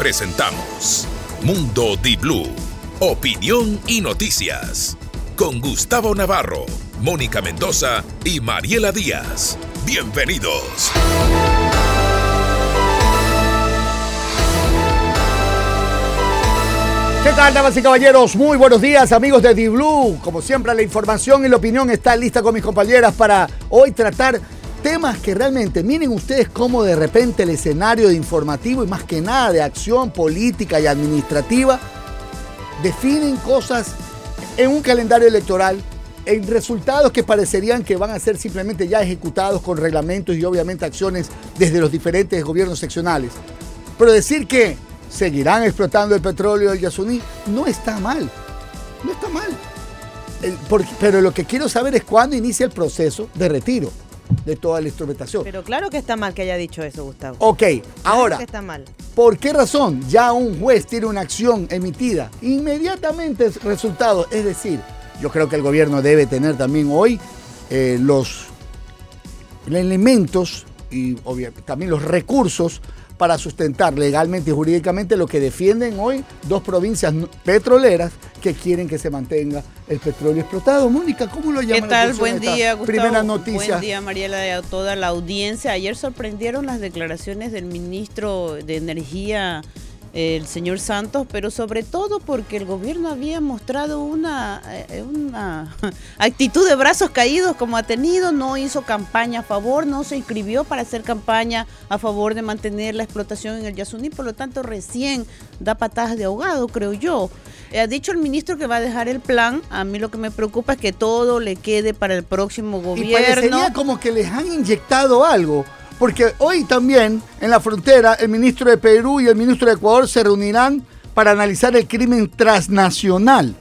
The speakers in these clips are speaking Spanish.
presentamos Mundo Di Blue, opinión y noticias. Con Gustavo Navarro, Mónica Mendoza y Mariela Díaz. Bienvenidos. ¿Qué tal, damas y caballeros? Muy buenos días, amigos de D-Blue. Como siempre, la información y la opinión está lista con mis compañeras para hoy tratar temas que realmente, miren ustedes cómo de repente el escenario de informativo y más que nada de acción política y administrativa definen cosas en un calendario electoral, en resultados que parecerían que van a ser simplemente ya ejecutados con reglamentos y obviamente acciones desde los diferentes gobiernos seccionales. Pero decir que seguirán explotando el petróleo del Yasuní no está mal, no está mal. pero lo que quiero saber es cuándo inicia el proceso de retiro de toda la instrumentación. Pero claro que está mal que haya dicho eso, Gustavo. Ok, ahora. que está mal. ¿Por qué razón ya un juez tiene una acción emitida? Inmediatamente resultado. Es decir, yo creo que el gobierno debe tener también hoy eh, los elementos y también los recursos para sustentar legalmente y jurídicamente lo que defienden hoy dos provincias petroleras que quieren que se mantenga el petróleo explotado. Mónica, ¿cómo lo llaman? ¿Qué tal? Buen día, Gustavo. Primera noticia. Buen día, Mariela, y a toda la audiencia. Ayer sorprendieron las declaraciones del ministro de Energía el señor Santos, pero sobre todo porque el gobierno había mostrado una, eh, una actitud de brazos caídos como ha tenido, no hizo campaña a favor, no se inscribió para hacer campaña a favor de mantener la explotación en el Yasuní, por lo tanto recién da patadas de ahogado, creo yo. Ha dicho el ministro que va a dejar el plan, a mí lo que me preocupa es que todo le quede para el próximo gobierno. Y parecería como que les han inyectado algo porque hoy también en la frontera el ministro de Perú y el ministro de Ecuador se reunirán para analizar el crimen transnacional.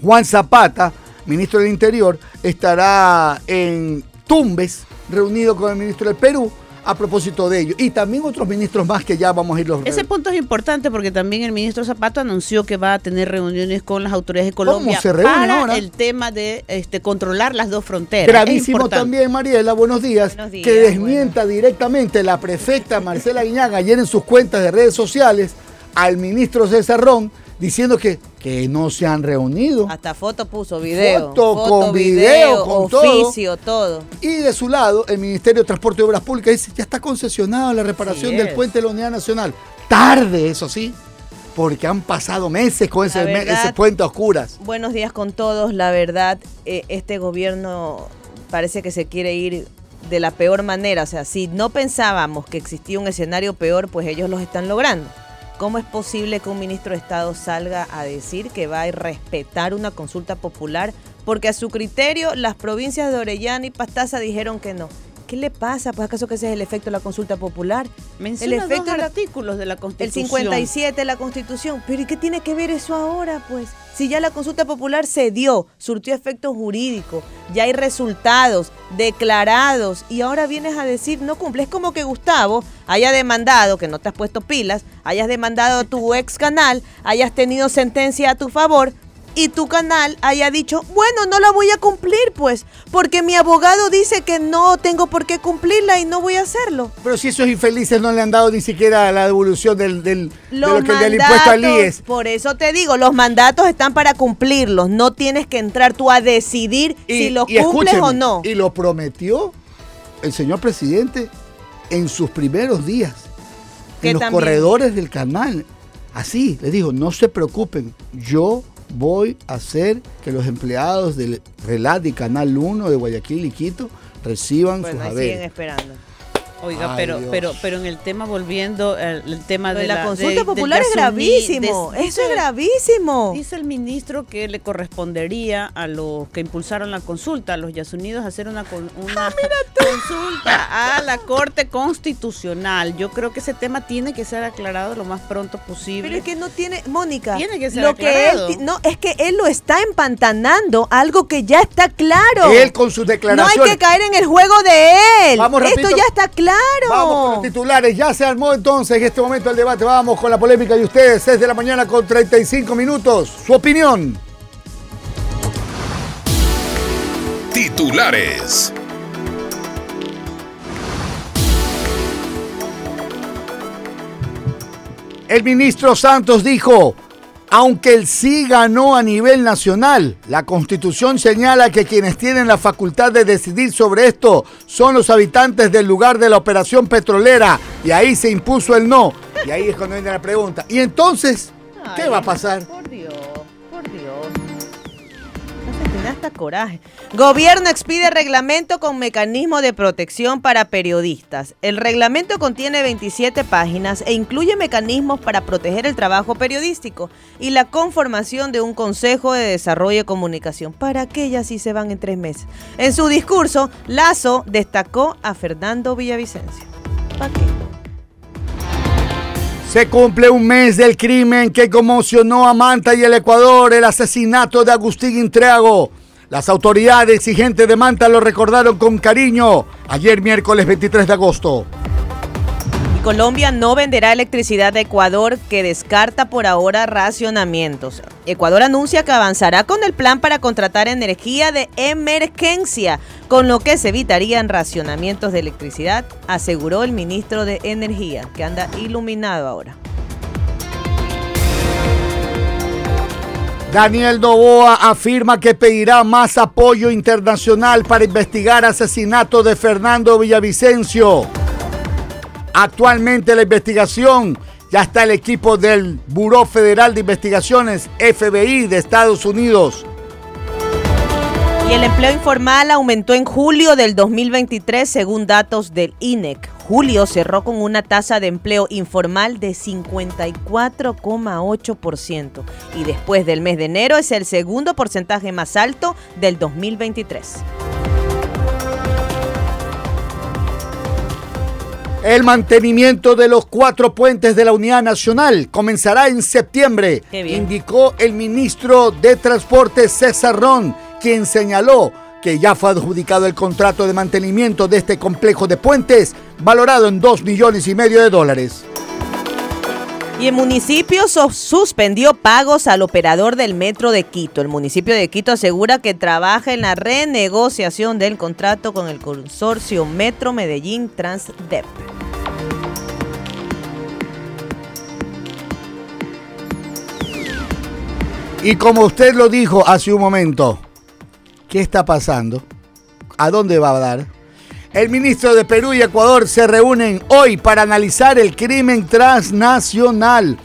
Juan Zapata, ministro del Interior, estará en Tumbes, reunido con el ministro del Perú a propósito de ello. Y también otros ministros más que ya vamos a irlos. Ese punto es importante porque también el ministro Zapato anunció que va a tener reuniones con las autoridades de Colombia para el tema de este, controlar las dos fronteras. Gravísimo también, Mariela, buenos días, que desmienta directamente la prefecta Marcela Guiñaga ayer en sus cuentas de redes sociales al ministro César Ron diciendo que, que no se han reunido. Hasta foto puso, video. Foto, con video, con oficio, todo. Y de su lado, el Ministerio de Transporte y Obras Públicas dice, ya está concesionada la reparación del puente de la Unidad Nacional. Tarde, eso sí, porque han pasado meses con ese, puente a oscuras. Buenos días con todos. La verdad, eh, este gobierno parece que se quiere ir de la peor manera. O sea, si no pensábamos que existía un escenario peor, pues ellos los están logrando. ¿Cómo es posible que un ministro de Estado salga a decir que va a respetar una consulta popular? Porque a su criterio las provincias de Orellana y Pastaza dijeron que no. ¿Qué le pasa? Pues acaso que ese es el efecto de la consulta popular. Menciona el efecto dos artículos de la Constitución. El 57 de la Constitución. Pero ¿y qué tiene que ver eso ahora, pues? Si ya la consulta popular se dio, surtió efecto jurídico, ya hay resultados declarados y ahora vienes a decir no cumple. Es como que Gustavo haya demandado, que no te has puesto pilas, hayas demandado a tu ex canal, hayas tenido sentencia a tu favor, y tu canal haya dicho, bueno, no la voy a cumplir pues, porque mi abogado dice que no tengo por qué cumplirla y no voy a hacerlo. Pero si esos infelices no le han dado ni siquiera la devolución del, del, impuesto al IES. Por eso te digo, los mandatos están para cumplirlos, no tienes que entrar tú a decidir si los cumples o no. Y lo prometió el señor presidente en sus primeros días, en los corredores del canal. Así, le dijo, no se preocupen, yo voy a hacer que los empleados del Relat y Canal 1 de Guayaquil y Quito reciban sus haberes. siguen esperando. Oiga, pero, pero, pero en el tema, volviendo, el, tema de, la, consulta popular es gravísimo. eso es gravísimo. Dice el ministro que le correspondería a los que impulsaron la consulta, a los Yasunidos, hacer una, una ah, consulta a la Corte Constitucional. Yo creo que ese tema tiene que ser aclarado lo más pronto posible. Pero es que no tiene, Mónica. Tiene que ser lo aclarado. Que no, es que él lo está empantanando, algo que ya está claro. Él con sus declaraciones. No hay que caer en el juego de él. Vamos, Esto ya está claro. Vamos con los titulares. Ya se armó entonces en este momento el debate. Vamos con la polémica de ustedes. 6 de la mañana con 35 minutos. Su opinión. Titulares. El ministro Santos dijo, aunque el sí ganó a nivel nacional, la constitución señala que quienes tienen la facultad de decidir sobre esto son los habitantes del lugar de la operación petrolera. Y ahí se impuso el no. Y ahí es cuando viene la pregunta. ¿Y entonces qué va a pasar? Por Dios. Se hasta coraje. Gobierno expide reglamento con mecanismo de protección para periodistas. El reglamento contiene 27 páginas e incluye mecanismos para proteger el trabajo periodístico y la conformación de un Consejo de Desarrollo y Comunicación. ¿Para qué ya sí se van en tres meses? En su discurso, Lazo destacó a Fernando Villavicencio. ¿Para qué? Se cumple un mes del crimen que conmocionó a Manta y el Ecuador, el asesinato de Agustín Intreago. Las autoridades exigentes de Manta lo recordaron con cariño ayer miércoles 23 de agosto. Colombia no venderá electricidad de Ecuador que descarta por ahora racionamientos. Ecuador anuncia que avanzará con el plan para contratar energía de emergencia, con lo que se evitarían racionamientos de electricidad, aseguró el ministro de Energía, que anda iluminado ahora. Daniel Novoa afirma que pedirá más apoyo internacional para investigar asesinato de Fernando Villavicencio. Actualmente la investigación ya está el equipo del Buró Federal de Investigaciones, FBI de Estados Unidos. Y el empleo informal aumentó en julio del 2023 según datos del INEC. Julio cerró con una tasa de empleo informal de 54,8% y después del mes de enero es el segundo porcentaje más alto del 2023. El mantenimiento de los cuatro puentes de la Unidad Nacional comenzará en septiembre, indicó el ministro de Transporte César Ron, quien señaló que ya fue adjudicado el contrato de mantenimiento de este complejo de puentes, valorado en 2 millones y medio de dólares. Y el municipio suspendió pagos al operador del metro de Quito. El municipio de Quito asegura que trabaja en la renegociación del contrato con el consorcio Metro Medellín Transdep. Y como usted lo dijo hace un momento, ¿Qué está pasando? ¿A dónde va a dar? El ministro de Perú y Ecuador se reúnen hoy para analizar el crimen transnacional.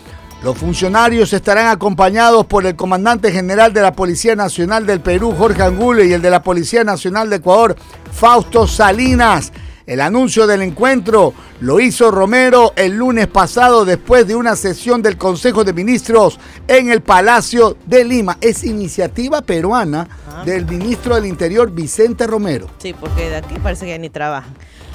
Los funcionarios estarán acompañados por el comandante general de la Policía Nacional del Perú, Jorge Angulo, y el de la Policía Nacional de Ecuador, Fausto Salinas. El anuncio del encuentro lo hizo Romero el lunes pasado después de una sesión del Consejo de Ministros en el Palacio de Lima. Es iniciativa peruana ah. del ministro del Interior Vicente Romero. Sí, porque de aquí parece que ni trabajan.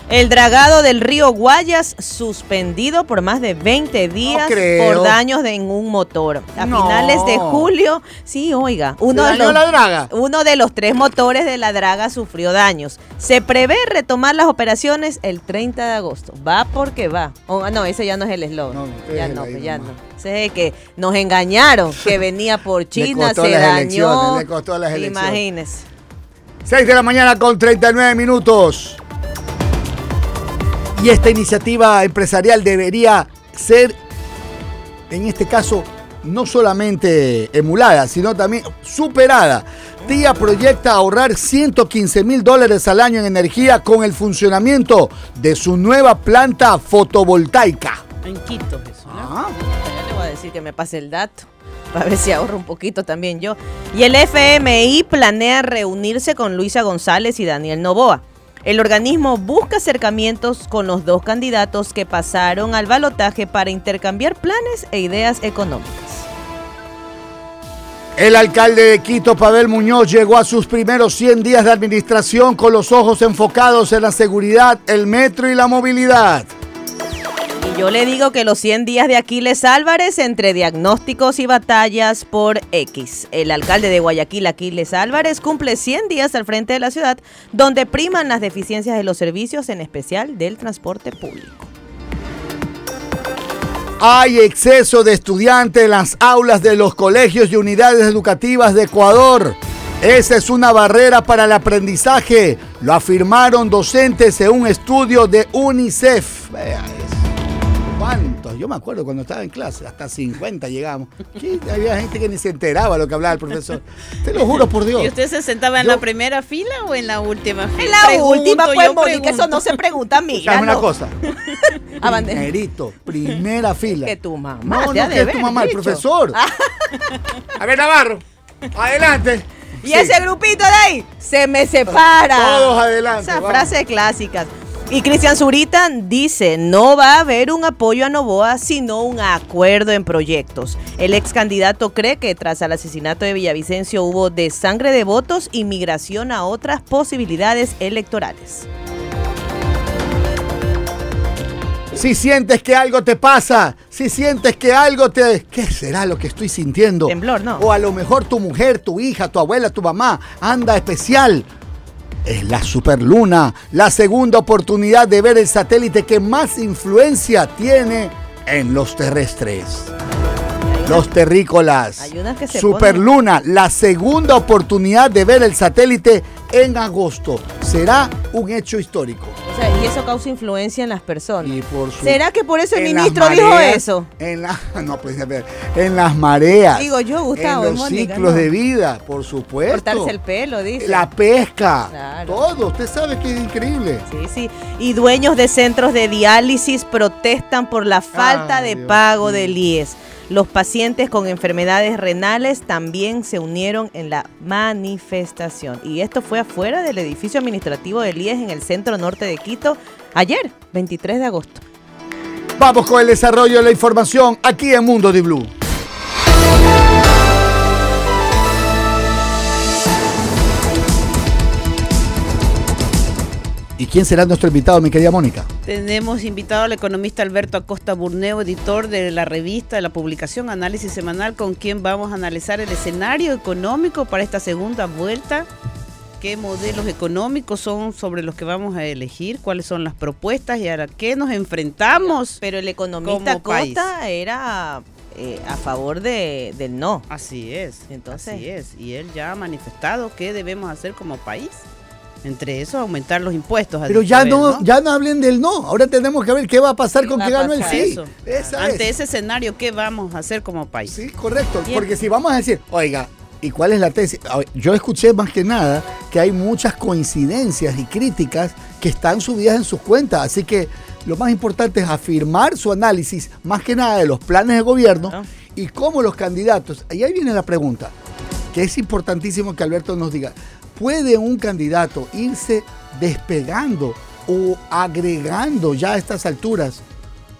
El dragado del río Guayas suspendido por más de 20 días por daños en un motor. A finales de julio, sí, oiga, uno de, los, la draga? uno de los tres motores de la draga sufrió daños. Se prevé retomar las operaciones el 30 de agosto. Va porque va. Oh, no, ese ya no es el eslogan. ya no, pues ya no. Es que nos engañaron, que venía por China, se dañó. Le costó las elecciones. Imagínese. 6 de la mañana con 39 minutos. Y esta iniciativa empresarial debería ser, en este caso, no solamente emulada, sino también superada. Día proyecta ahorrar 115 mil dólares al año en energía con el funcionamiento de su nueva planta fotovoltaica. En Quito, eso. ¿no? Ya le voy a decir que me pase el dato para ver si ahorro un poquito también yo. Y el FMI planea reunirse con Luisa González y Daniel Novoa. El organismo busca acercamientos con los dos candidatos que pasaron al balotaje para intercambiar planes e ideas económicas. El alcalde de Quito, Pavel Muñoz, llegó a sus primeros 100 días de administración con los ojos enfocados en la seguridad, el metro y la movilidad. Yo le digo que los 100 días de Aquiles Álvarez entre diagnósticos y batallas por X. El alcalde de Guayaquil, Aquiles Álvarez, cumple 100 días al frente de la ciudad, donde priman las deficiencias de los servicios, en especial del transporte público. Hay exceso de estudiantes en las aulas de los colegios y unidades educativas de Ecuador. Esa es una barrera para el aprendizaje, lo afirmaron docentes en un estudio de UNICEF. ¿Cuántos? Yo me acuerdo cuando estaba en clase, hasta 50 llegamos. ¿Qué? Había gente que ni se enteraba lo que hablaba el profesor. Te lo juro por Dios. ¿Y usted se sentaba en Yo- la primera fila o en la última fila? En la Pregunto, última, pues, Mónica, eso no se pregunta, amiga. Dame una no. cosa. Abandera. Primerito, primera fila. Que tu mamá. No, no, de que es tu mamá, el profesor. A ver, Navarro, adelante. Y Sí. ese grupito de ahí se me separa. Todos adelante, Esas vamos. frases clásicas. Y Cristian Zurita dice, no va a haber un apoyo a Novoa, sino un acuerdo en proyectos. El ex candidato cree que tras el asesinato de Villavicencio hubo desangre de votos y migración a otras posibilidades electorales. Si sientes que algo te pasa, si sientes que algo te... ¿Qué será lo que estoy sintiendo? Temblor, ¿no? O a lo mejor tu mujer, tu hija, tu abuela, tu mamá anda especial. Es la superluna, la segunda oportunidad de ver el satélite que más influencia tiene en los terrestres. Los terrícolas. Superluna, la segunda oportunidad de ver el satélite en agosto. Será un hecho histórico. O sea, y eso causa influencia en las personas. Y por su- ¿Será que por eso el ministro dijo eso? En la, no, pues, a ver, en las mareas. Digo yo, Gustavo, En los Mónica, ciclos no. de vida, por supuesto. Cortarse el pelo, dice. La pesca. Claro. Todo. Usted sabe que es increíble. Sí, sí. Y dueños de centros de diálisis protestan por la falta Ay, de Dios pago mío. del IES. Los pacientes con enfermedades renales también se unieron en la manifestación. Y esto fue afuera del edificio administrativo del IES en el centro norte de Quito ayer, 23 de agosto. Vamos con el desarrollo de la información aquí en Mundo de Blue. ¿Y quién será nuestro invitado, mi querida Mónica? Tenemos invitado al economista Alberto Acosta Burneo, editor de la revista, de la publicación Análisis Semanal, con quien vamos a analizar el escenario económico para esta segunda vuelta. ¿Qué modelos económicos son sobre los que vamos a elegir? ¿Cuáles son las propuestas y a qué nos enfrentamos? Pero el economista Como país. Costa era eh, a favor de, del no. Así es, Entonces- así es. Y él ya ha manifestado qué debemos hacer como país. Entre eso, aumentar los impuestos. Pero ya no, ya no hablen del no. Ahora tenemos que ver qué va a pasar ¿Qué con que ganó el sí. Esa Ante es. ese escenario, ¿qué vamos a hacer como país? Sí, correcto. Bien. Porque si vamos a decir, oiga, ¿y cuál es la tesis? Yo escuché más que nada que hay muchas coincidencias y críticas que están subidas en sus cuentas. Así que lo más importante es afirmar su análisis, más que nada de los planes de gobierno Claro. y cómo los candidatos. Y ahí viene la pregunta, que es importantísimo que Alberto nos diga. ¿Puede un candidato irse despegando o agregando ya a estas alturas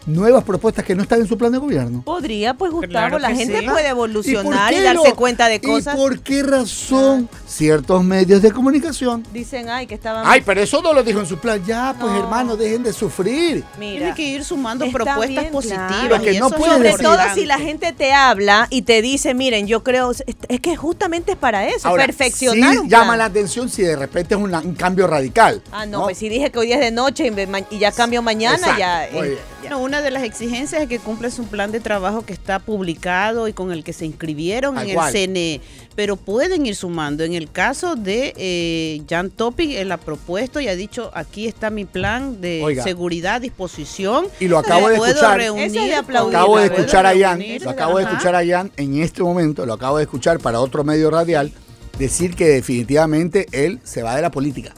nuevas propuestas que no están en su plan de gobierno? Podría, pues Gustavo, Claro la gente sí. puede ¿Y evolucionar y, darse lo- cuenta de cosas. ¿Y por qué razón ciertos medios de comunicación? Dicen, ay, que estaban... Ay, pero eso no lo dijo en su plan. Ya, pues No. hermano, dejen de sufrir. Mira, Tiene que ir sumando propuestas bien, positivas. claro. Que y no puedes sobre decir- todo si la gente te habla y te dice, miren, yo creo, es, que justamente es para eso, Ahora, perfeccionar sí un llama la atención si de repente es una- un cambio radical. Ah, no, pues si dije que hoy es de noche y, me- ma- y ya cambio mañana, Exacto, ya... muy eh, bien. ya. No, una de las exigencias es que cumples un plan de trabajo que está publicado y con el que se inscribieron en cual. el CNE, pero pueden ir sumando. En el caso de eh, Jan Topic, él ha propuesto y ha dicho, aquí está mi plan de Oiga. seguridad, disposición. Y lo acabo de escuchar. reunir es de aplaudir, Acabo de escuchar a Jan, lo acabo de escuchar a Jan en este momento, lo acabo de escuchar para otro medio radial, decir que definitivamente él se va de la política.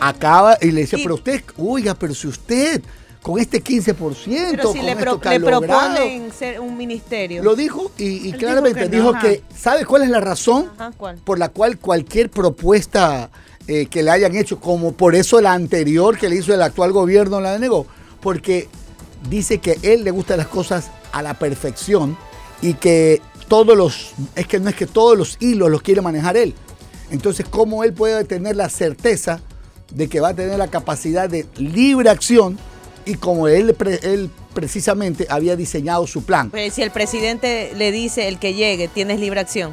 Acaba y le dice, Y- pero usted, oiga, pero si usted con este 15%, Pero si con le, esto pro- que le proponen ser un ministerio. Lo dijo y, y dijo claramente que no, dijo ajá. que, ¿sabe cuál es la razón por la cual cualquier propuesta eh, que le hayan hecho, como por eso la anterior que le hizo el actual gobierno la denegó? Porque dice que él le gustan las cosas a la perfección y que todos los, es que no es que todos los hilos los quiere manejar él. Entonces, ¿cómo él puede tener la certeza de que va a tener la capacidad de libre acción y como él, él precisamente había diseñado su plan? Pues si el presidente le dice, el que llegue, tienes libre acción.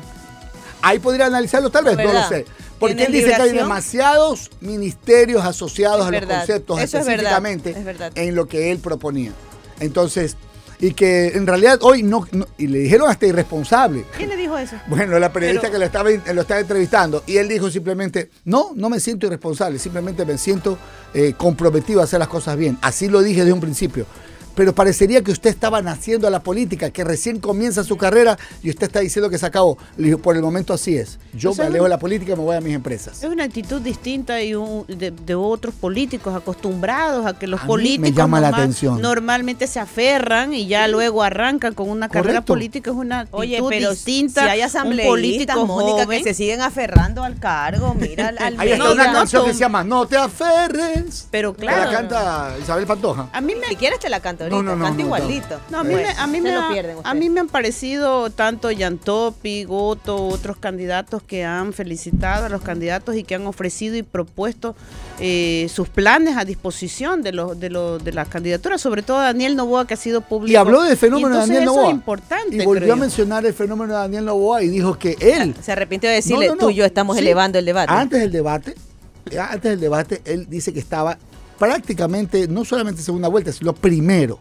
Ahí podría analizarlo tal vez, no lo sé. Porque ¿Tiene él dice que hay demasiados ministerios asociados Es a los verdad. conceptos Eso es verdad, específicamente es verdad. en lo que él proponía. Entonces, y que en realidad hoy no, no- y le dijeron hasta irresponsable. ¿Quién le dijo eso? Bueno, la periodista Pero- que lo estaba, lo estaba entrevistando y él dijo simplemente, no, no me siento irresponsable, simplemente me siento eh, comprometido a hacer las cosas bien. Así lo dije desde un principio. Pero parecería que usted estaba naciendo a la política, que recién comienza su carrera y usted está diciendo que se acabó. Le digo, por el momento así es. Yo O sea, me alejo de la política y me voy a mis empresas. Es una actitud distinta y un- de, de otros políticos acostumbrados a que los A me políticos llama la normal- atención. normalmente se aferran y ya luego arrancan con una carrera política. Es una actitud Oye, pero distinta. si hay un asambleístas, político Mónica, joven. que se siguen aferrando al cargo, mira al, al Ahí está una no canción que se llama No te aferres. Pero Que la claro. canta Isabel Pantoja. A mí me, Si quieres te la canto ahorita, No, no, no, canta no, no. igualito. No, a mí, Pues, me, a, mí me lo ha- pierden a mí me han parecido tanto Yantopi, Goto, otros candidatos que han felicitado a los candidatos y que han ofrecido y propuesto eh, sus planes a disposición de los de, los de las candidaturas, sobre todo Daniel Novoa que ha sido público. Y habló del fenómeno de Daniel eso Novoa. es importante. Y volvió creo a mencionar el fenómeno de Daniel Novoa y dijo que él Se arrepintió de decirle, No, no, no. tú y yo estamos Sí. elevando el debate. Antes del debate, eh, antes del debate, él dice que estaba prácticamente, no solamente en segunda vuelta, sino primero,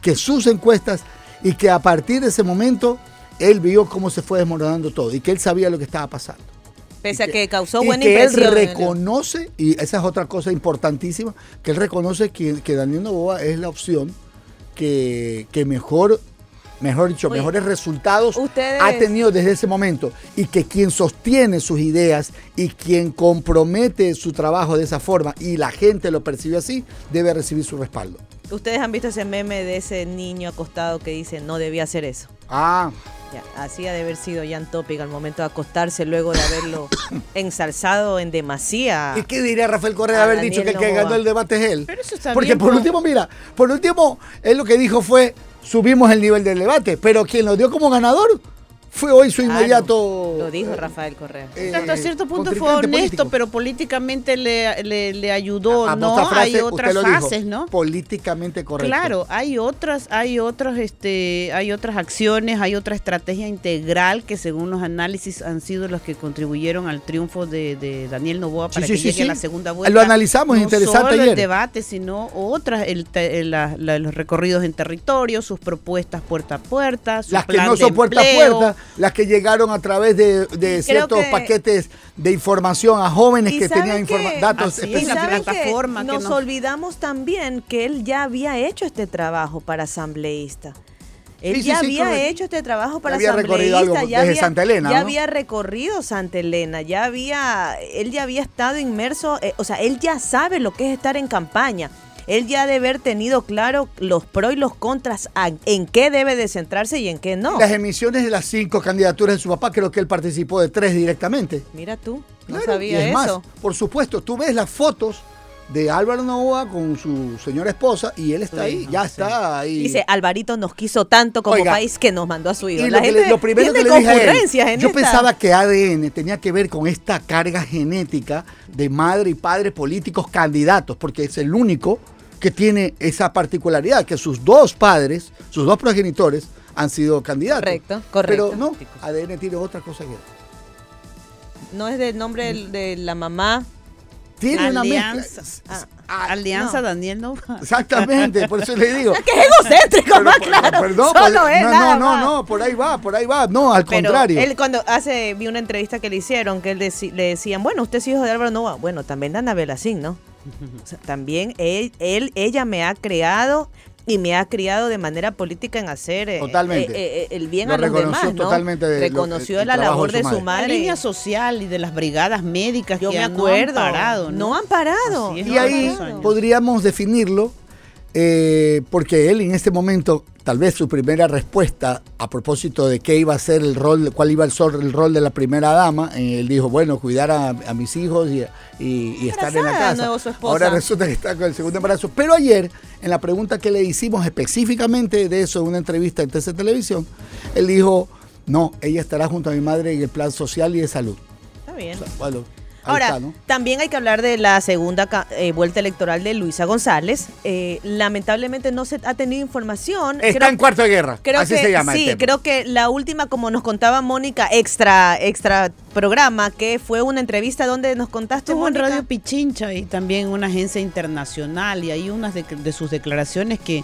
que sus encuestas y que a partir de ese momento él vio cómo se fue desmoronando todo y que él sabía lo que estaba pasando. Pese a Y que causó y buena que impresión. él reconoce, y esa es otra cosa importantísima, que él reconoce que, que Daniel Novoa es la opción que, que mejor, mejor dicho, Oye, mejores resultados ustedes- ha tenido desde ese momento. Y que quien sostiene sus ideas y quien compromete su trabajo de esa forma y la gente lo percibe así, debe recibir su respaldo. Ustedes han visto ese meme de ese niño acostado que dice, no debía hacer eso. Ah, Ya, así ha de haber sido Jan Topic al momento de acostarse luego de haberlo ensalzado en demasía. ¿y qué diría Rafael Correa de haber dicho que el que ganó el debate es él? Pero eso está Porque bien, por último, mira, por último, él lo que dijo fue, subimos el nivel del debate, pero quien lo dio como ganador fue hoy su Claro, inmediato... Lo dijo Rafael Correa. eh, Hasta cierto punto fue honesto, político. pero políticamente le, le, le ayudó, A ¿no? frase, hay otras lo dijo, fases, ¿no? Políticamente correcto. Claro, hay otras, hay otras, este, hay otras acciones, hay otra estrategia integral que según los análisis han sido los que contribuyeron al triunfo de, de Daniel Novoa para sí, que sí, llegue a sí. la segunda vuelta. Lo analizamos, no interesante solo ayer. el debate, sino otras, el, el- la- la- los recorridos en territorio, sus propuestas puerta a puerta, su Las que plan no de son puerta a empleo. puerta, las que llegaron a través de, ciertos que- paquetes de información a jóvenes ¿Y que tenían informa- datos la específicos. plataforma que que nos nos- olvidamos también que él ya había hecho este trabajo para asambleísta. Él Sí, ya sí, había correcto. hecho este trabajo para había recorrido asambleísta, algo ya desde había, Santa Elena, ya ¿no? había recorrido Santa Elena, ya había, él ya había estado inmerso, eh, o sea, él ya sabe lo que es estar en campaña. Él ya debe haber tenido claro los pros y los contras, en qué debe de centrarse y en qué no. Las emisiones de las cinco candidaturas de su papá, creo que él participó de tres directamente. Mira tú, no Claro, sabía y es más, eso. por supuesto, tú ves las fotos de Álvaro Novoa con su señora esposa y él está ahí, ya sí. está ahí. Dice, Alvarito nos quiso tanto como Oiga, país que nos mandó a su hijo. Y La lo, que le- gente lo primero que le dije a él, yo esta- pensaba que ADN tenía que ver con esta carga genética de madre y padre políticos candidatos, porque es el único que tiene esa particularidad, que sus dos padres, sus dos progenitores, han sido candidatos. Correcto, correcto. Pero no, ADN tiene otra cosa que. No es del nombre de la mamá. Tiene una mezcla. Alianza. Ah, Alianza no. Daniel Novoa. Exactamente, por eso le digo. Que es egocéntrico, Pero, más claro. perdón, Solo por- es no, nada no, no, más. no, por ahí va, por ahí va. No, al Pero contrario. él cuando hace, vi una entrevista que le hicieron, que él deci- le decían, bueno, usted es hijo de Álvaro Novoa. Bueno, también de Ana Belacín, ¿no? O sea, también él, él, ella me ha creado y me ha criado de manera política en hacer eh, Totalmente. eh, eh, el bien Lo a los reconoció demás, ¿no? totalmente de lo- reconoció el la trabajo labor de su madre. madre. La línea social y de las brigadas médicas Yo que me acuerdo. no han parado. No han parado. Es, Y no ahí parado. podríamos definirlo, eh, porque él en este momento, tal vez su primera respuesta a propósito de qué iba a ser el rol, cuál iba a ser el rol de la primera dama, eh, él dijo, bueno, cuidar a, a mis hijos y, y- y estar en la casa. Ahora resulta que está con el segundo embarazo. Pero ayer, en la pregunta que le hicimos específicamente de eso en una entrevista en TC Televisión, él dijo, no, ella estará junto a mi madre en el plan social y de salud. Está bien. O sea, bueno, ahí Ahora, está, ¿no? también hay que hablar de la segunda ca- eh, vuelta electoral de Luisa González. Eh, lamentablemente no se ha tenido información. Está Creo- en cuarto de guerra, Creo así que, se llama el Sí, tema. creo que la última, como nos contaba Mónica, extra, extra programa que fue una entrevista donde nos contaste Estuvo en? Radio Pichincha y también una agencia internacional y hay unas de, de sus declaraciones que,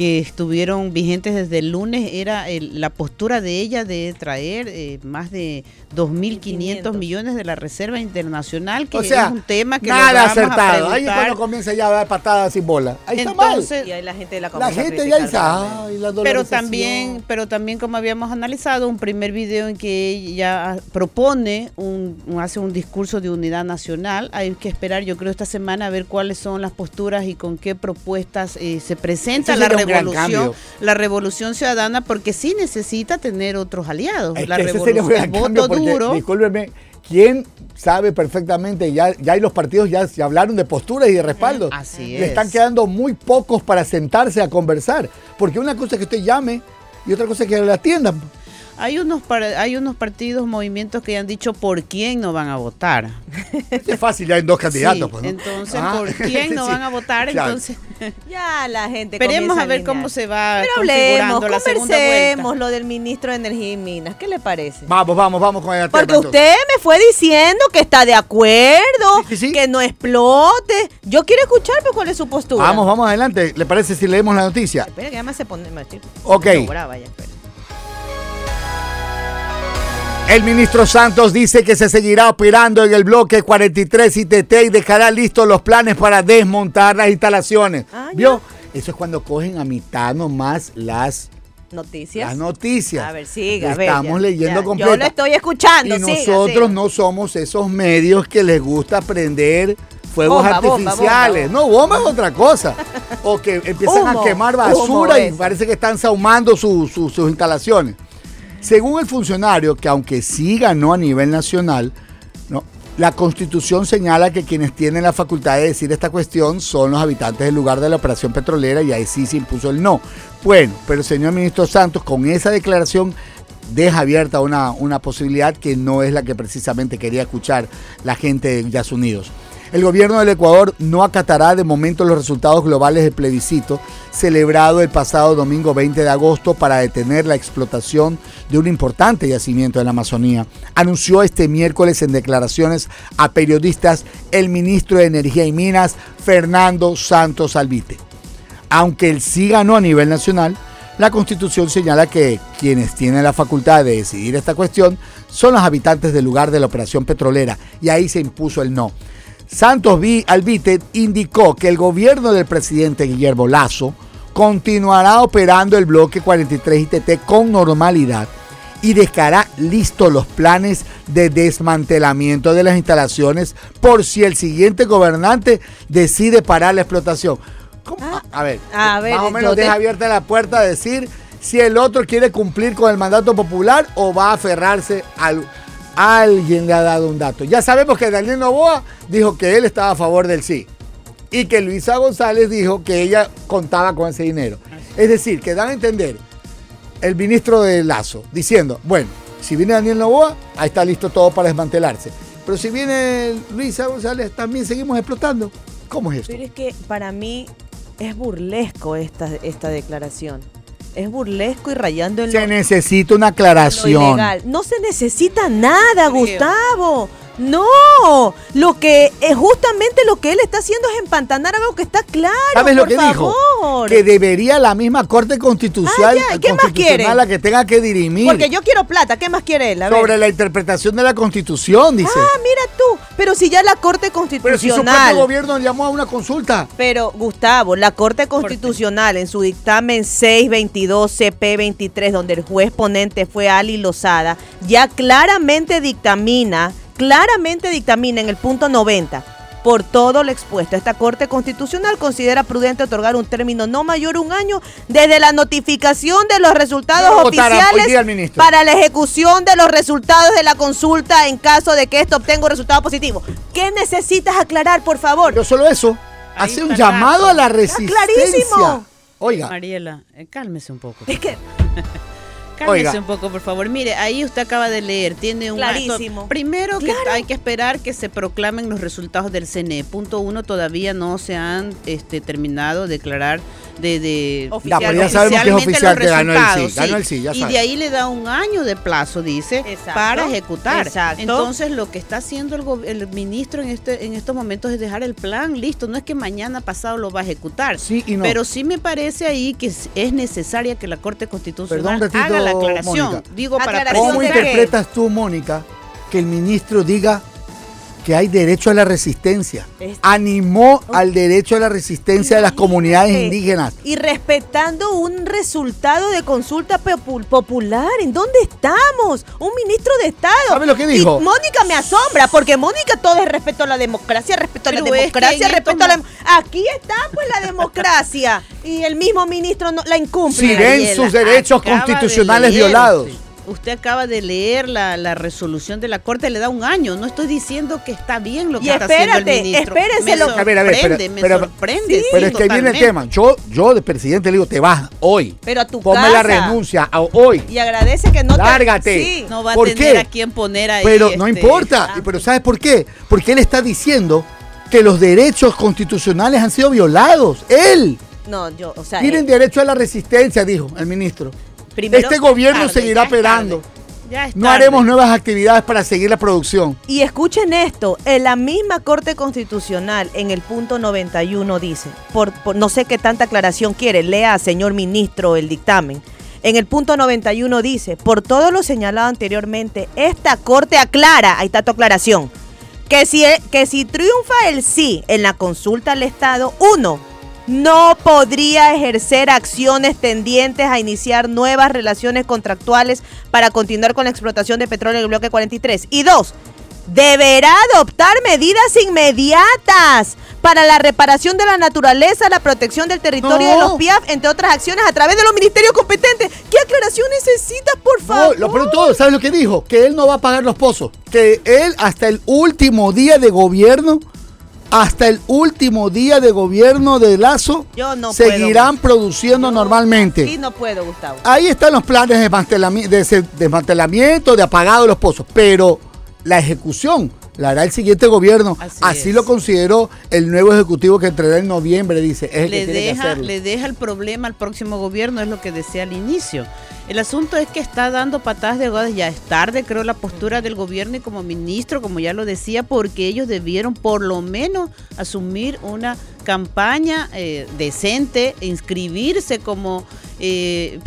que estuvieron vigentes desde el lunes era el- la postura de ella de traer eh, más de 2.500 millones de la Reserva Internacional, que O sea, es un tema que nada vamos a acertado. Ahí es cuando comienza ya a dar patadas sin bola. Ahí está Entonces, Y ahí la gente la mal. La comienza a gente ya dice, la Pero dolarización". también, pero también como habíamos analizado, un primer video en que ella propone, un, hace un discurso de unidad nacional. Hay que esperar, yo creo, esta semana a ver cuáles son las posturas y con qué propuestas eh, se presenta Ese la gran revolución, la revolución ciudadana, porque sí necesita tener otros aliados. Es la que ese sería un revolución, gran cambio voto porque, duro. discúlpeme, ¿quién sabe perfectamente? Ya, ya hay los partidos ya, ya hablaron de posturas y de respaldo. Así Le están es. quedando muy pocos para sentarse a conversar. Porque una cosa es que usted llame y otra cosa es que le atiendan. Hay unos par- hay unos partidos, movimientos que ya han dicho por quién no van a votar. Es fácil, ya hay dos candidatos. Sí, pues, ¿no? entonces, Ah, ¿por quién no sí, van a votar? claro. Entonces, Ya la gente esperemos a ver cómo se va Pero hablemos, configurando la segunda conversemos vuelta. lo del ministro de Energía y Minas. ¿Qué le parece? Vamos, vamos, vamos con el Porque tema, usted me fue diciendo que está de acuerdo, Sí, sí, sí. que no explote. Yo quiero escuchar pues, cuál es su postura. Vamos, vamos adelante. ¿Le parece si leemos la noticia? Espera que además se pone... me estoy- Ok. brava ya, espera. El ministro Santos dice que se seguirá operando en el bloque 43 ITT y dejará listos los planes para desmontar las instalaciones. Ah, ya. ¿Vio? Eso es cuando cogen a mitad nomás las, Noticias. las noticias. A ver, siga, Lo a ver, Estamos ya, leyendo ya. completo. Yo lo estoy escuchando, Y siga, nosotros siga. no somos esos medios que les gusta prender fuegos Bomba, artificiales. bomba, No, bomba es otra cosa. O que empiezan Humo, a quemar basura y parece que están sahumando su- su- sus instalaciones. Según el funcionario, que aunque sí ganó a nivel nacional, la constitución señala que quienes tienen la facultad de decir esta cuestión son los habitantes del lugar de la operación petrolera y ahí sí se impuso el no. Bueno, pero señor ministro Santos con esa declaración deja abierta una, una posibilidad que no es la que precisamente quería escuchar la gente de Yas Unidos. El gobierno del Ecuador no acatará de momento los resultados globales del plebiscito celebrado el pasado domingo 20 de agosto para detener la explotación de un importante yacimiento en la Amazonía. Anunció este miércoles en declaraciones a periodistas el ministro de Energía y Minas, Fernando Santos Albite. Aunque él sí ganó a nivel nacional, la Constitución señala que quienes tienen la facultad de decidir esta cuestión son los habitantes del lugar de la operación petrolera y ahí se impuso el no. Santos. Albite indicó que el gobierno del presidente Guillermo Lazo continuará operando el bloque 43 ITT con normalidad y dejará listos los planes de desmantelamiento de las instalaciones por si el siguiente gobernante decide parar la explotación. ¿Cómo? Ah, a ver, a ver, más o menos te- deja abierta la puerta a decir si el otro quiere cumplir con el mandato popular o va a aferrarse al... Alguien le ha dado un dato. Ya sabemos que Daniel Novoa dijo que él estaba a favor del sí y que Luisa González dijo que ella contaba con ese dinero. Es decir, que dan a entender el ministro de Lazo diciendo, bueno, si viene Daniel Novoa, ahí está listo todo para desmantelarse. Pero si viene Luisa González, también seguimos explotando. ¿Cómo es esto? Pero es que para mí es burlesco esta, esta declaración. Es burlesco y rayando en lo, Se necesita una lo aclaración. No se necesita nada. Gustavo. No, lo que es justamente lo que él está haciendo es empantanar algo que está claro. ¿Sabes lo por que dijo? Que debería la misma Corte Constitucional, Ah, ¿qué más constitucional quiere? la que tenga que dirimir Porque yo quiero plata, ¿qué más quiere él? A ver. sobre la interpretación de la Constitución, dice. Ah, mira tú, pero si ya la Corte Pero si su Constitucional propio gobierno llamó a una consulta. Pero, Gustavo, la Corte Constitucional en su dictamen 622 CP23, donde el juez ponente fue Ali Lozada, ya claramente dictamina, claramente dictamina en el punto 90. Por todo lo expuesto, esta Corte Constitucional considera prudente otorgar un término no mayor a un año desde la notificación de los resultados No oficiales para la ejecución de los resultados de la consulta en caso de que esto obtenga un resultado positivo. ¿Qué necesitas aclarar, por favor? Pero solo eso. Ahí Hace un está llamado a la resistencia. clarísimo. Oiga, Mariela, eh, cálmese un poco. Es que Cálmese Oiga. un poco, por favor. Mire, ahí usted acaba de leer, tiene un Clarísimo. acto- Primero que Claro. hay que esperar que se proclamen los resultados del CNE. Punto uno, todavía no se han este, terminado de declarar de, de Oficial. Ya, pero ya sabemos que es oficial que ganó el sí, sí. ganó el sí, ya Y de ahí le da un año de plazo, dice, Exacto. para ejecutar. Exacto. Entonces lo que está haciendo el, ministro en este en estos momentos es dejar el plan listo, no es que mañana pasado lo va a ejecutar. Sí y no. Pero sí me parece ahí que es- es necesaria que la Corte Constitucional Perdón, haga la aclaración. Mónica. Digo, para ¿Cómo interpretas tú, Mónica, que el ministro diga que hay derecho a la resistencia? Es- Animó al derecho a la resistencia de las comunidades indígenas. Y respetando un resultado de consulta popu- popular. ¿En dónde estamos? Un ministro de Estado. ¿Sabe lo que dijo? Y Mónica me asombra, porque Mónica todo es respeto a la democracia, respeto a la Pero es que democracia, respeto estos a la... Aquí está pues la democracia. y el mismo ministro no, la incumple. Si ven sus derechos acaba constitucionales violados. Usted acaba de leer la, la resolución de la Corte, le da un año. No estoy diciendo que está bien lo que Y está haciendo el espérate, ministro. espérese lo- A ver, a ver, me pero- sorprende. Sí. Pero es que ahí viene el tema. Yo, yo de presidente le digo, te vas hoy. Pero a tu Ponme casa. la renuncia a- hoy. Y agradece que no te... Lárgate. Sí. No va a ¿Por tener qué? a quién poner ahí. Pero no este, importa. Y Pero ¿sabes por qué? Porque él está diciendo que los derechos constitucionales han sido violados. Él. No, yo, o sea... Tienen derecho a la resistencia, dijo el ministro. Primero- este gobierno tarde, seguirá operando. No haremos nuevas actividades para seguir la producción. Y escuchen esto, en la misma Corte Constitucional, en el punto 91 dice, por, por- no sé qué tanta aclaración quiere, lea, señor ministro, el dictamen. En el punto 91 dice, por todo lo señalado anteriormente, esta Corte aclara, ahí está tu aclaración, que si, que si triunfa el sí en la consulta al Estado, uno, no podría ejercer acciones tendientes a iniciar nuevas relaciones contractuales para continuar con la explotación de petróleo en el bloque 43. Y dos, deberá adoptar medidas inmediatas para la reparación de la naturaleza, la protección del territorio No. de los PIAF, entre otras acciones a través de los ministerios competentes. ¿Qué aclaración necesitas, por No, favor? lo peor todo, ¿sabes lo que dijo? Que él no va a pagar los pozos. Que él hasta el último día de gobierno, hasta el último día de gobierno de Lazo, Yo no seguirán puedo. produciendo Yo normalmente. Sí, no puedo, Gustavo. Ahí están los planes de desmantelamiento, de apagado de los pozos, pero la ejecución la hará el siguiente gobierno. Así, lo consideró el nuevo ejecutivo que entrará en noviembre, dice. Es el le que tiene que deja, le deja el problema al próximo gobierno, es lo que decía al inicio. El asunto es que está dando patadas de ahogadas, ya es tarde, creo, la postura del gobierno y como ministro, como ya lo decía, porque ellos debieron por lo menos asumir una campaña eh, decente, inscribirse como eh,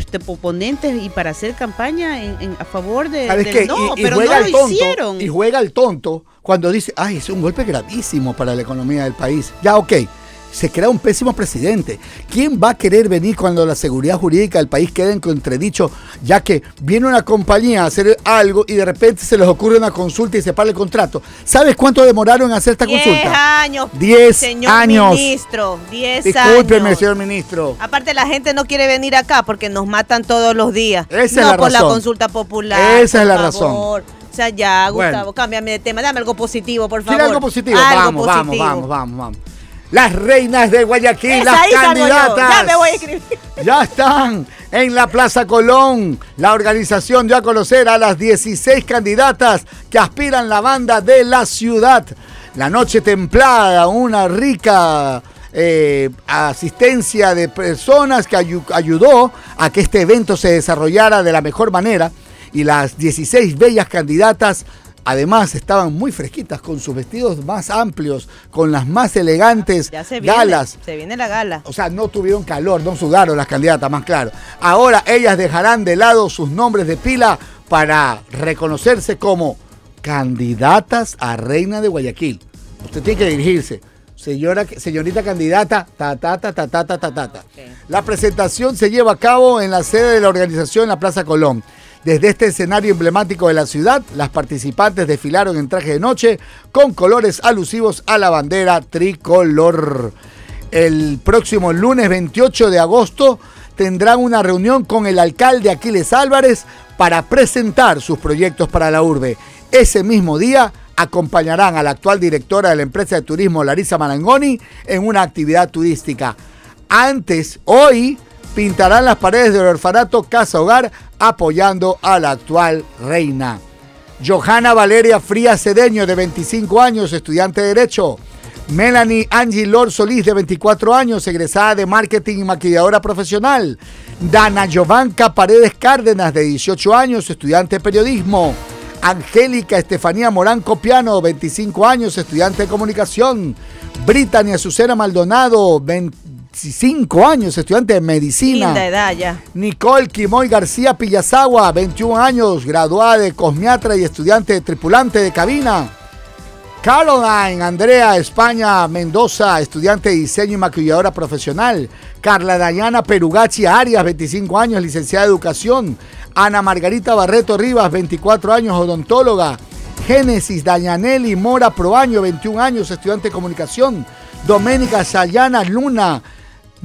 y para hacer campaña en- en- a favor de, ¿Sabes del no, y, y pero no lo tonto, hicieron. Y juega el tonto cuando dice, ay, es un golpe gravísimo para la economía del país. Ya, ok. Se crea un pésimo presidente. ¿Quién va a querer venir cuando la seguridad jurídica del país quede en contradicho, ya que viene una compañía a hacer algo y de repente se les ocurre una consulta y se para el contrato? ¿Sabes cuánto demoraron en hacer esta Diez consulta? años. Diez señor años. ministro. Diez Discúlpeme, años. señor ministro. Aparte la gente no quiere venir acá porque nos matan todos los días. Esa es no la por la razón. consulta popular. Esa es la razón. favor. O sea, ya, Bueno. Gustavo, cámbiame de tema. Dame algo positivo, por favor. ¿Quiere algo positivo? Algo vamos, vamos, positivo. vamos, vamos, vamos. Las reinas de Guayaquil, Esa las candidatas. Ya me voy a escribir. Ya están en la Plaza Colón. La organización dio a conocer a las 16 candidatas que aspiran la banda de la ciudad. La noche templada, una rica eh, asistencia de personas que ayu- ayudó a que este evento se desarrollara de la mejor manera. Y las 16 bellas candidatas Además, estaban muy fresquitas con sus vestidos más amplios, con las más elegantes Ya se viene. galas. Se viene la gala. O sea, no tuvieron calor, no sudaron las candidatas, más claro. Ahora ellas dejarán de lado sus nombres de pila para reconocerse como candidatas a Reina de Guayaquil. Usted tiene que dirigirse. Señora, señorita candidata, ta, ta, ta, ta, ta, ta, ta. La presentación se lleva a cabo en la sede de la organización en la Plaza Colón. Desde este escenario emblemático de la ciudad, las participantes desfilaron en traje de noche con colores alusivos a la bandera tricolor. El próximo lunes 28 de agosto tendrán una reunión con el alcalde Aquiles Álvarez para presentar sus proyectos para la urbe. Ese mismo día acompañarán a la actual directora de la empresa de turismo Larisa Marangoni en una actividad turística. Antes, hoy, pintarán las paredes del orfanato Casa Hogar apoyando a la actual reina. Johanna Valeria Frías Cedeño, de 25 años, estudiante de Derecho. Melanie Angie Lord Solís, de 24 años, egresada de marketing y maquilladora profesional. Dana Giovanca Paredes Cárdenas, de 18 años, estudiante de periodismo. Angélica Estefanía Morán Copiano, 25 años, estudiante de comunicación. Brittany Azucena Maldonado, 25 años, estudiante de medicina. Linda edad ya. Nicole Quimoy García Pillazawa, 21 años, graduada de cosmiatra y estudiante de tripulante de cabina. Caroline Andrea España Mendoza, estudiante de diseño y maquilladora profesional. Carla Dayana Perugachi Arias, 25 años, licenciada de educación. Ana Margarita Barreto Rivas, 24 años, odontóloga. Génesis Dayanelli Mora Proaño, 21 años, estudiante de comunicación. Doménica Sayana Luna,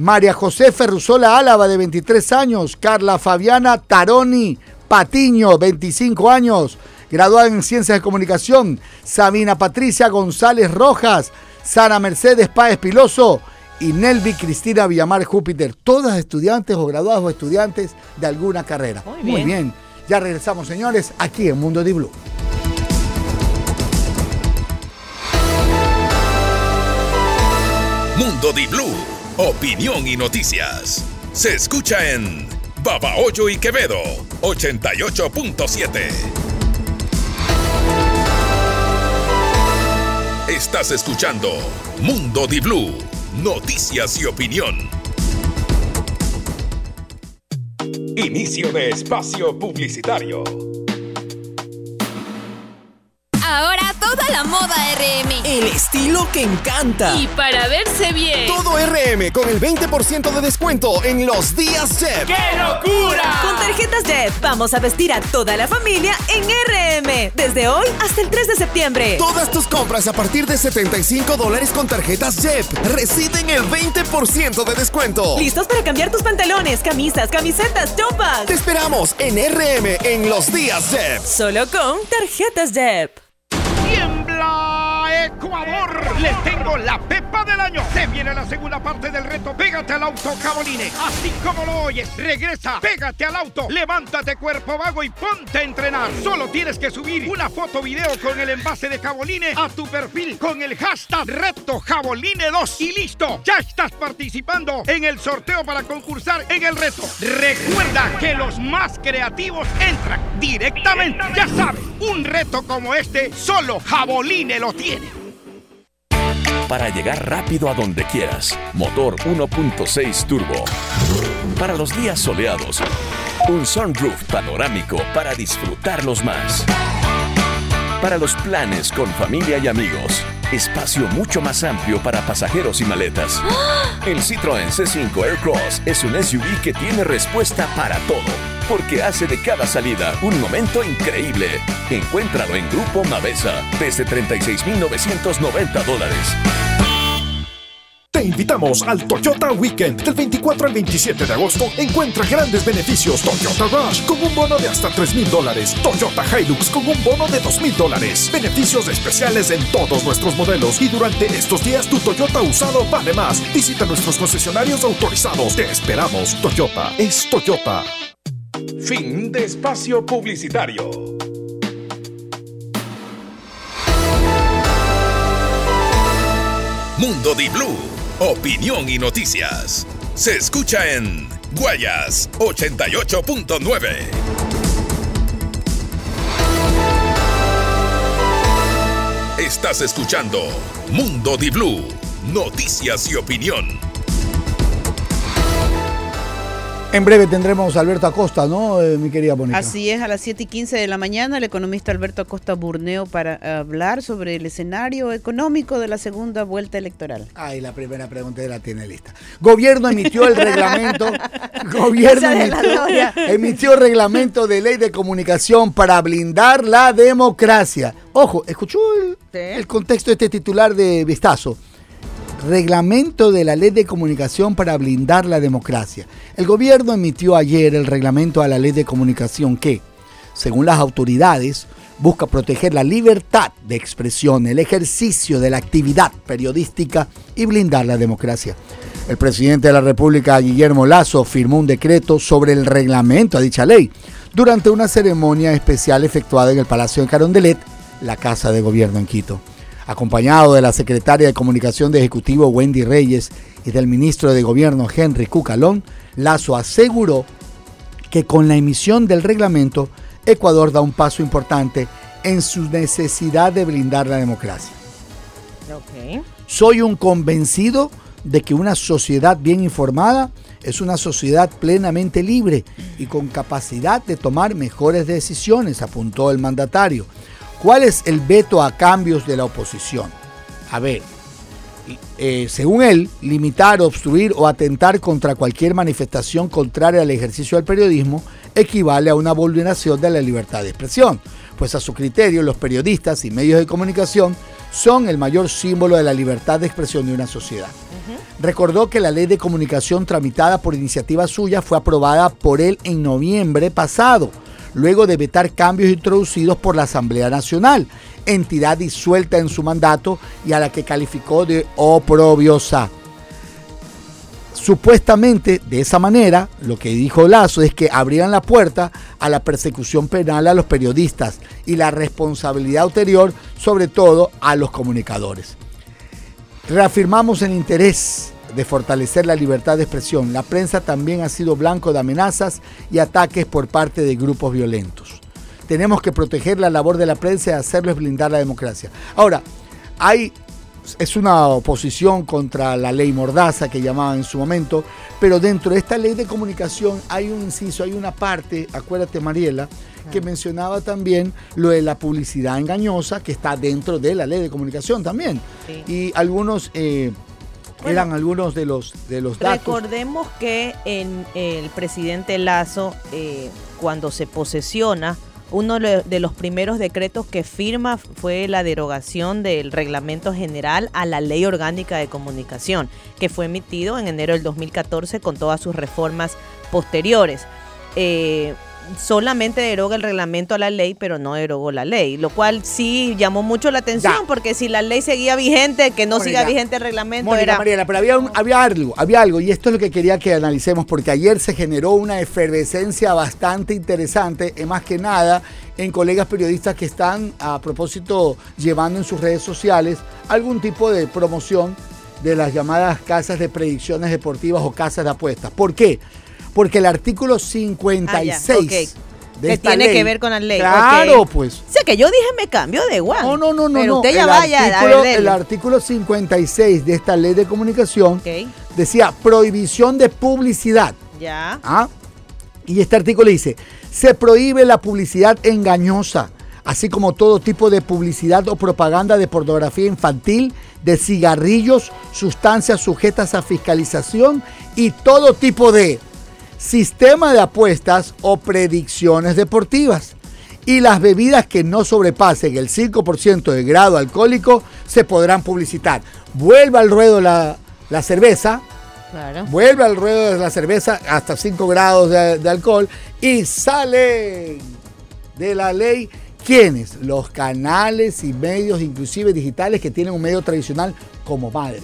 María José Ferrusola Álava, de 23 años. Carla Fabiana Taroni Patiño, 25 años graduada en Ciencias de Comunicación, Sabina Patricia González Rojas, Sara Mercedes Páez Piloso y Nelvi Cristina Villamar Júpiter, todas estudiantes o graduadas o estudiantes de alguna carrera. Muy bien. Ya regresamos, señores, aquí en Mundo Di Blue. Mundo Di Blue, opinión y noticias. Se escucha en Babahoyo y Quevedo, 88.7. Estás escuchando Mundo Di Blue, noticias y opinión. Inicio de espacio publicitario. Ahora toda la moda RM. El estilo que encanta. Y para verse bien. Todo RM con el 20% de descuento en los días JEP. ¡Qué locura! Con tarjetas JEP vamos a vestir a toda la familia en RM. Desde hoy hasta el 3 de septiembre. Todas tus compras a partir de 75 dólares con tarjetas JEP reciben el 20% de descuento. ¿Listos para cambiar tus pantalones, camisas, camisetas, chompas? Te esperamos en RM en los días JEP. Solo con tarjetas JEP. Les tengo la pepa del año. Se viene la segunda parte del reto Pégate al auto, Caboline. Así como lo oyes, regresa, pégate al auto, levántate cuerpo vago y ponte a entrenar. Solo tienes que subir una foto video con el envase de Caboline a tu perfil con el hashtag Reto Jaboline 2 y listo. Ya estás participando en el sorteo para concursar en el reto. Recuerda que los más creativos entran directamente. Ya sabes, un reto como este solo Jaboline lo tiene. Para llegar rápido a donde quieras. Motor 1.6 turbo. Para los días soleados. Un sunroof panorámico para disfrutarlos más. Para los planes con familia y amigos. Espacio mucho más amplio para pasajeros y maletas. El Citroën C5 Aircross es un SUV que tiene respuesta para todo, porque hace de cada salida un momento increíble. Encuéntralo en Grupo Mavesa desde 36.990 dólares. Te invitamos al Toyota Weekend del 24 al 27 de agosto. Encuentra grandes beneficios Toyota Rush con un bono de hasta 3 mil dólares. Toyota Hilux con un bono de 2 mil dólares. Beneficios especiales en todos nuestros modelos. Y durante estos días tu Toyota usado vale más. Visita nuestros concesionarios autorizados. Te esperamos. Toyota es Toyota. Fin de espacio publicitario. Mundo Di Blue, opinión y noticias. Se escucha en Guayas 88.9. Estás escuchando Mundo Di Blue, noticias y opinión. En breve tendremos a Alberto Acosta, ¿no, eh, mi querida Mónica? Así es, a las 7 y 15 de la mañana, el economista Alberto Acosta Burneo para hablar sobre el escenario económico de la segunda vuelta electoral. Ay, la primera pregunta la tiene lista. Gobierno emitió el reglamento. gobierno emitió, emitió reglamento de ley de comunicación para blindar la democracia. Ojo, ¿escuchó el, Sí. el contexto de este titular de vistazo? Reglamento de la Ley de Comunicación para blindar la democracia. El gobierno emitió ayer el reglamento a la Ley de Comunicación que, según las autoridades, busca proteger la libertad de expresión, el ejercicio de la actividad periodística y blindar la democracia. El presidente de la República, Guillermo Lazo, firmó un decreto sobre el reglamento a dicha ley durante una ceremonia especial efectuada en el Palacio de Carondelet, la Casa de Gobierno en Quito. Acompañado de la secretaria de Comunicación de Ejecutivo Wendy Reyes y del ministro de Gobierno Henry Cucalón, Lazo aseguró que con la emisión del reglamento, Ecuador da un paso importante en su necesidad de blindar la democracia. Soy un convencido de que una sociedad bien informada es una sociedad plenamente libre y con capacidad de tomar mejores decisiones, apuntó el mandatario. ¿Cuál es el veto a cambios de la oposición? A ver, eh, según él, limitar, obstruir o atentar contra cualquier manifestación contraria al ejercicio del periodismo equivale a una vulneración de la libertad de expresión, pues a su criterio los periodistas y medios de comunicación son el mayor símbolo de la libertad de expresión de una sociedad. Recordó que la ley de comunicación tramitada por iniciativa suya fue aprobada por él en noviembre pasado, luego de vetar cambios introducidos por la Asamblea Nacional, entidad disuelta en su mandato y a la que calificó de oprobiosa. Supuestamente, de esa manera, lo que dijo Lazo es que abrían la puerta a la persecución penal a los periodistas y la responsabilidad ulterior, sobre todo, a los comunicadores. Reafirmamos el interés de fortalecer la libertad de expresión. La prensa también ha sido blanco de amenazas y ataques por parte de grupos violentos. Tenemos que proteger la labor de la prensa y hacerlo es blindar la democracia. Ahora, hay es una oposición contra la ley Mordaza que llamaban en su momento, pero dentro de esta ley de comunicación hay un inciso, hay una parte, acuérdate Mariela, que mencionaba también lo de la publicidad engañosa que está dentro de la ley de comunicación también. Sí. Y algunos eh, eran algunos de los, de los datos. Recordemos que en el presidente Lazo, eh, cuando se posesiona, uno de de los primeros decretos que firma fue la derogación del reglamento general a la ley orgánica de comunicación, que fue emitido en enero del 2014 con todas sus reformas posteriores. Eh, solamente deroga el reglamento a la ley, pero no derogó la ley, lo cual sí llamó mucho la atención, Ya. porque si la ley seguía vigente, que no Mónica, siga vigente el reglamento Mónica, era... Mariela, pero había, un- había algo, había algo, y esto es lo que quería que analicemos, porque ayer se generó una efervescencia bastante interesante, eh, más que nada en colegas periodistas que están, a propósito, llevando en sus redes sociales algún tipo de promoción de las llamadas casas de predicciones deportivas o casas de apuestas. ¿Por qué? Porque el artículo 56 Ah, ok. de Que esta tiene que ver con la ley, Claro, pues. O sea que yo dije me cambio de guan. No, no, no, no. Pero no. usted ya el vaya a artículo, ver, el artículo 56 de esta ley de comunicación decía prohibición de publicidad. ya. ¿ah? Y este artículo dice, se prohíbe la publicidad engañosa, así como todo tipo de publicidad o propaganda de pornografía infantil, de cigarrillos, sustancias sujetas a fiscalización y todo tipo de sistema de apuestas o predicciones deportivas. Y las bebidas que no sobrepasen el 5% de grado alcohólico se podrán publicitar. Vuelve al ruedo la, la cerveza, Claro. vuelve al ruedo de la cerveza hasta 5 grados de, de alcohol y sale de la ley quienes los canales y medios inclusive digitales que tienen un medio tradicional como madre.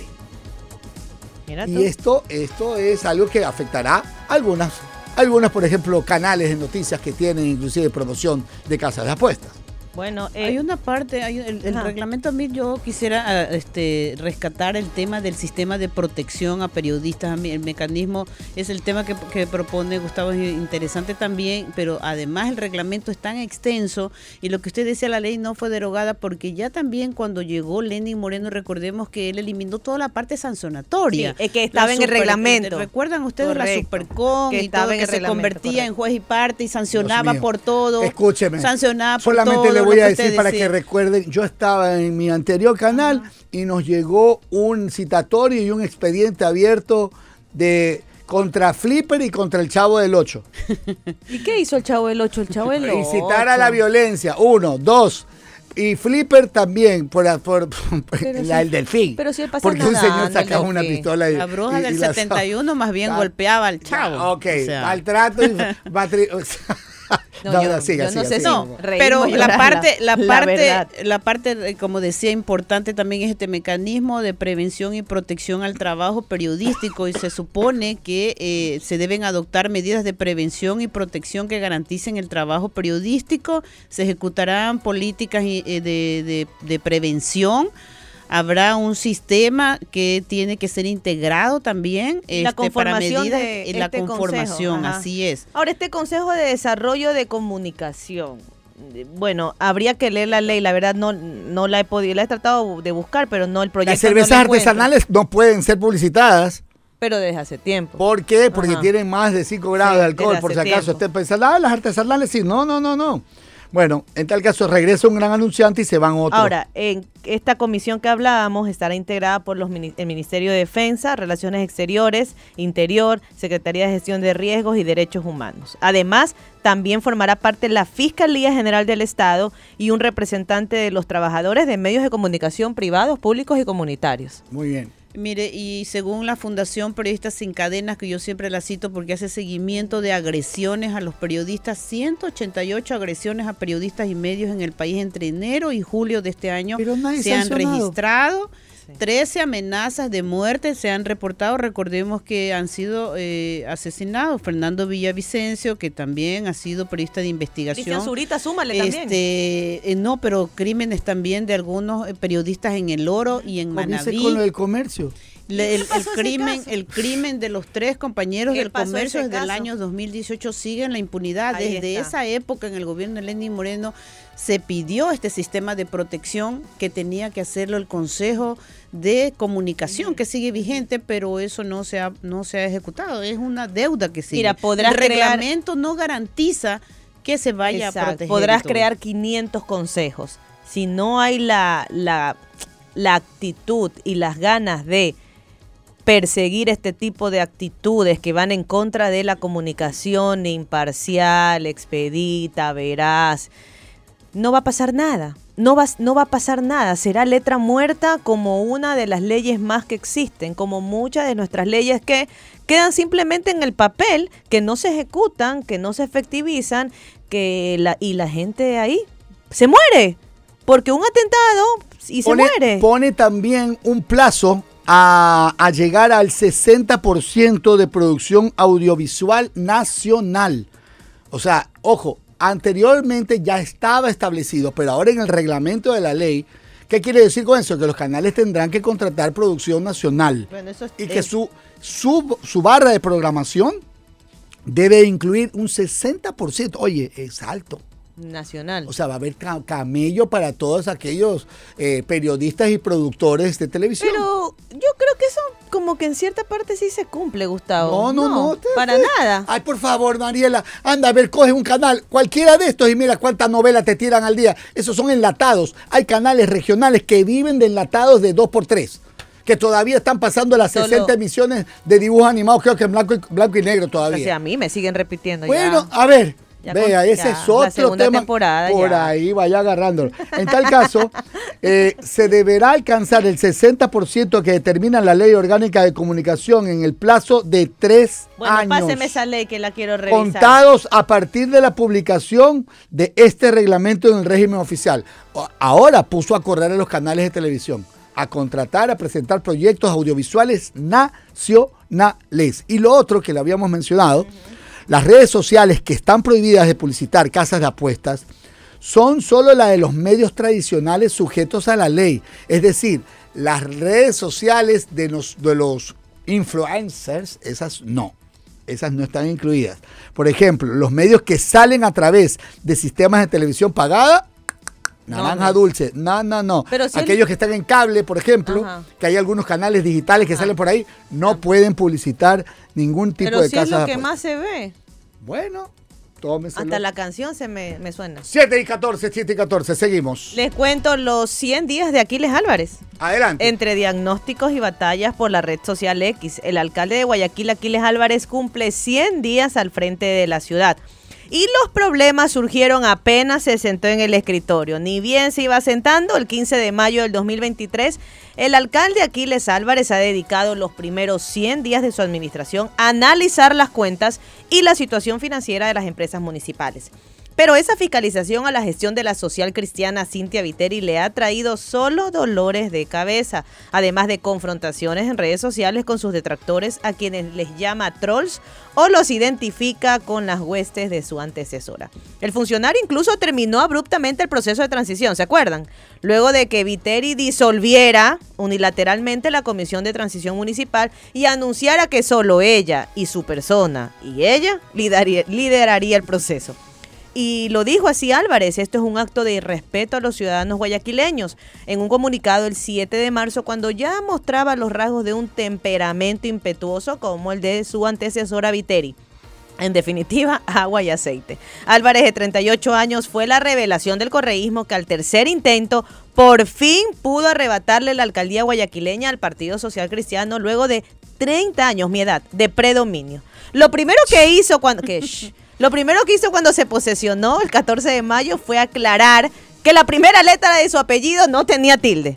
Y esto esto es algo que afectará a algunas por ejemplo canales de noticias que tienen inclusive promoción de casas de apuestas Bueno, eh, Hay una parte, hay el, reglamento a mí yo quisiera ah, este, rescatar el tema del sistema de protección a periodistas. A mí el mecanismo es el tema que, que propone Gustavo, es interesante también, pero además el reglamento es tan extenso y lo que usted decía, la ley no fue derogada porque ya también cuando llegó Lenin Moreno, recordemos que él eliminó toda la parte sancionatoria. Sí, es que estaba en el reglamento. ¿Recuerdan ustedes la. Supercon Que y estaba todo en que el se reglamento, convertía en juez y parte y sancionaba por todo? Escúcheme. Sancionaba por todo. Solamente le lo voy a decir para que recuerden, yo estaba en mi anterior canal y nos llegó un citatorio y un expediente abierto de contra Flipper y contra el Chavo del 8. ¿y qué hizo el chavo del 8? El chavo del 8. Incitar a la violencia, uno, dos. Y Flipper también, por, por, por la- si- el delfín. pero si él pasa Porque un señor el sacaba una pistola y. La bruja y- del y la- 71 más bien Ah, golpeaba al chavo. Ok, O sea, maltrato y No, No, yo- no, siga, yo no siga, sé siga. Si pero la parte, la, la parte, verdad. la parte, eh, como decía, importante también es este mecanismo de prevención y protección al trabajo periodístico y se supone que eh, se deben adoptar medidas de prevención y protección que garanticen el trabajo periodístico, se ejecutarán políticas eh, de, de- de prevención Habrá un sistema que tiene que ser integrado también La este, para conformación medidas de la este consejo, conformación, ajá. así es. Ahora, este Consejo de Desarrollo de Comunicación, bueno, habría que leer la ley, la verdad no, no la he podido, la he tratado de buscar, pero no el proyecto. Las no cervezas artesanales no pueden ser publicitadas. Pero desde hace tiempo. ¿Por qué? Porque Ajá. tienen más de 5 grados Sí, de alcohol, por si acaso tiempo. estén pensando, ah, las artesanales sí. No, no, no, no. Bueno, en tal caso regresa un gran anunciante y se van otros. Ahora, en esta comisión que hablábamos estará integrada por los el Ministerio de Defensa, Relaciones Exteriores, Interior, Secretaría de Gestión de Riesgos y Derechos Humanos. Además, también formará parte la Fiscalía General del Estado y un representante de los trabajadores de medios de comunicación privados, públicos y comunitarios. Muy bien. Mire, y según la Fundación Periodistas Sin Cadenas, que yo siempre la cito porque hace seguimiento de agresiones a los periodistas, 188 agresiones a periodistas y medios en el país entre enero y julio de este año se han sancionado. registrado. 13 amenazas de muerte se han reportado. Recordemos que han sido eh, asesinados. Fernando Villavicencio, que también ha sido periodista de investigación. Cristian Zurita, súmale también. Este, eh, no, pero crímenes también de algunos eh, periodistas en El Oro y en Comience Manaví. con lo del comercio. Le- el, crimen, el crimen de los tres compañeros ¿Qué del comercio desde el año 2018 sigue en la impunidad. Ahí Desde está. esa época en el gobierno de Lenín Moreno se pidió este sistema de protección que tenía que hacerlo el Consejo de Comunicación, que sigue vigente, pero eso no se ha, no se ha ejecutado. Es una deuda que sigue. Mira, podrás el crear- reglamento no garantiza que se vaya Exacto. a proteger. Podrás crear 500 consejos. Si no hay la, la, la actitud y las ganas de perseguir este tipo de actitudes que van en contra de la comunicación imparcial, expedita, veraz, no va a pasar nada. No va, no va a pasar nada. Será letra muerta como una de las leyes más que existen, como muchas de nuestras leyes que quedan simplemente en el papel, que no se ejecutan, que no se efectivizan, que la, y la gente ahí se muere. Porque un atentado y se pone, muere. pone también un plazo a, a llegar al 60% de producción audiovisual nacional. O sea, ojo, anteriormente ya estaba establecido, pero ahora en el reglamento de la ley, ¿qué quiere decir con eso? Que los canales tendrán que contratar producción nacional Bueno, eso es- y que su, su, su barra de programación debe incluir un 60%. Oye, es alto. Nacional. O sea, va a haber ca- camello para todos aquellos eh, periodistas y productores de televisión. Pero yo creo que eso como que en cierta parte sí se cumple, Gustavo. No, no, no. te- para te- nada. Ay, por favor, Mariela, anda a ver, coge un canal, cualquiera de estos y mira cuántas novelas te tiran al día. Esos son enlatados. Hay canales regionales que viven de enlatados de 2x3 que todavía están pasando las Solo- 60 emisiones de dibujos animados, creo que en blanco y, blanco y negro O todavía. sea, a mí me siguen repitiendo Bueno, ya. a ver, Ya vea, con- ese ya, es otro tema. temporada Por ya. ahí vaya agarrándolo. En tal caso, eh, se deberá alcanzar el 60% que determina la ley orgánica de comunicación en el plazo de tres Bueno, años. páseme esa ley que la quiero revisar. Contados a partir de la publicación de este reglamento en el régimen oficial. Ahora puso a correr a los canales de televisión, a contratar, a presentar proyectos audiovisuales nacionales. Y lo otro que le habíamos mencionado, las redes sociales que están prohibidas de publicitar casas de apuestas son solo las de los medios tradicionales sujetos a la ley. Es decir, las redes sociales de los, influencers, esas no. Esas no están incluidas. Por ejemplo, los medios que salen a través de sistemas de televisión pagada, naranja no. dulce, no, no, no. Pero si el- Aquellos que están en cable, por ejemplo, Ajá. que hay algunos canales digitales que salen por ahí, no pueden publicitar ningún tipo Pero de si es casas lo de que apuestas. más se ve. Bueno, tómeselo. Hasta la canción se me, me suena. 7 y 14, 7 y 14, seguimos. Les cuento los 100 días de Aquiles Álvarez. Adelante. Entre diagnósticos y batallas por la red social X, el alcalde de Guayaquil, Aquiles Álvarez, cumple 100 días al frente de la ciudad. Y los problemas surgieron apenas se sentó en el escritorio. Ni bien se iba sentando, el 15 de mayo del 2023, el alcalde Aquiles Álvarez ha dedicado los primeros 100 días de su administración a analizar las cuentas y la situación financiera de las empresas municipales. Pero esa fiscalización a la gestión de la social cristiana Cintia Viteri le ha traído solo dolores de cabeza, además de confrontaciones en redes sociales con sus detractores a quienes les llama trolls o los identifica con las huestes de su antecesora. El funcionario incluso terminó abruptamente el proceso de transición, ¿se acuerdan? Luego de que Viteri disolviera unilateralmente la Comisión de Transición Municipal y anunciara que solo ella y su persona y ella lideraría, el proceso. Y lo dijo así Álvarez, esto es un acto de irrespeto a los ciudadanos guayaquileños. En un comunicado el 7 de marzo, cuando ya mostraba los rasgos de un temperamento impetuoso como el de su antecesora Viteri. En definitiva, agua y aceite. Álvarez, de 38 años, fue la revelación del correísmo que al tercer intento por fin pudo arrebatarle la alcaldía guayaquileña al Partido Social Cristiano luego de 30 años, mi edad, de predominio. Lo primero que hizo cuando... Que, lo primero que hizo cuando se posesionó el 14 de mayo fue aclarar que la primera letra de su apellido no tenía tilde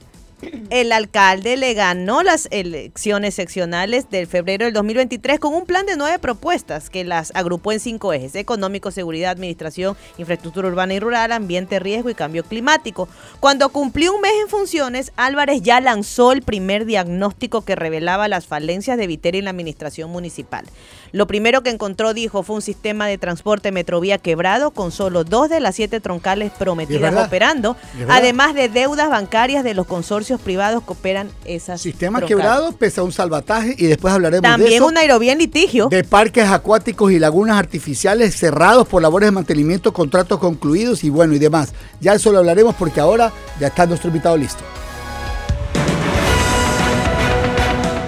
el alcalde le ganó las elecciones seccionales del febrero del 2023 con un plan de nueve propuestas que las agrupó en cinco ejes, económico, seguridad, administración, infraestructura urbana y rural, ambiente, riesgo y cambio climático. Cuando cumplió un mes en funciones, Álvarez ya lanzó el primer diagnóstico que revelaba las falencias de Viteri en la administración municipal. Lo primero que encontró, dijo, fue un sistema de transporte metrovía quebrado con solo dos de las siete troncales prometidas operando, además de deudas bancarias de los consorcios privados que operan esas Sistema quebrado pese a un salvataje y después hablaremos También de eso. un aerobía en litigio. De parques acuáticos y lagunas artificiales cerrados por labores de mantenimiento, contratos concluidos y bueno y demás. Ya eso lo hablaremos porque ahora ya está nuestro invitado listo.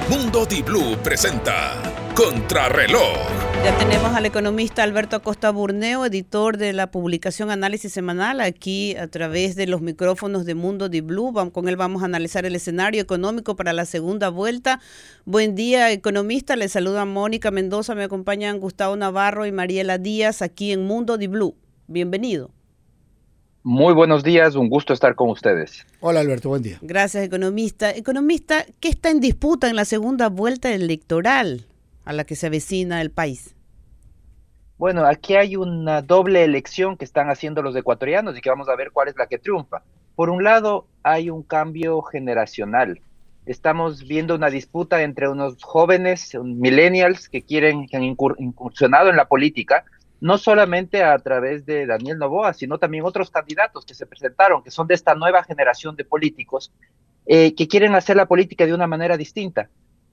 Mundo Di Blue presenta Contrarreloj. Ya tenemos al economista Alberto Acosta Burneo, editor de la publicación Análisis Semanal, aquí a través de los micrófonos de Mundo Di Blue. Con él vamos a analizar el escenario económico para la segunda vuelta. Buen día, economista. Le saluda Mónica Mendoza, me acompañan Gustavo Navarro y Mariela Díaz aquí en Mundo Di Blue. Bienvenido. Muy buenos días, un gusto estar con ustedes. Hola Alberto, buen día. Gracias, economista. Economista, ¿qué está en disputa en la segunda vuelta electoral? A la que se avecina el país? Bueno, aquí hay una doble elección que están haciendo los ecuatorianos y que vamos a ver cuál es la que triunfa. Por un lado, hay un cambio generacional. Estamos viendo una disputa entre unos jóvenes, millennials, que quieren, que han incursionado en la política, no solamente a través de Daniel Novoa, sino también otros candidatos que se presentaron, que son de esta nueva generación de políticos, eh, que quieren hacer la política de una manera distinta.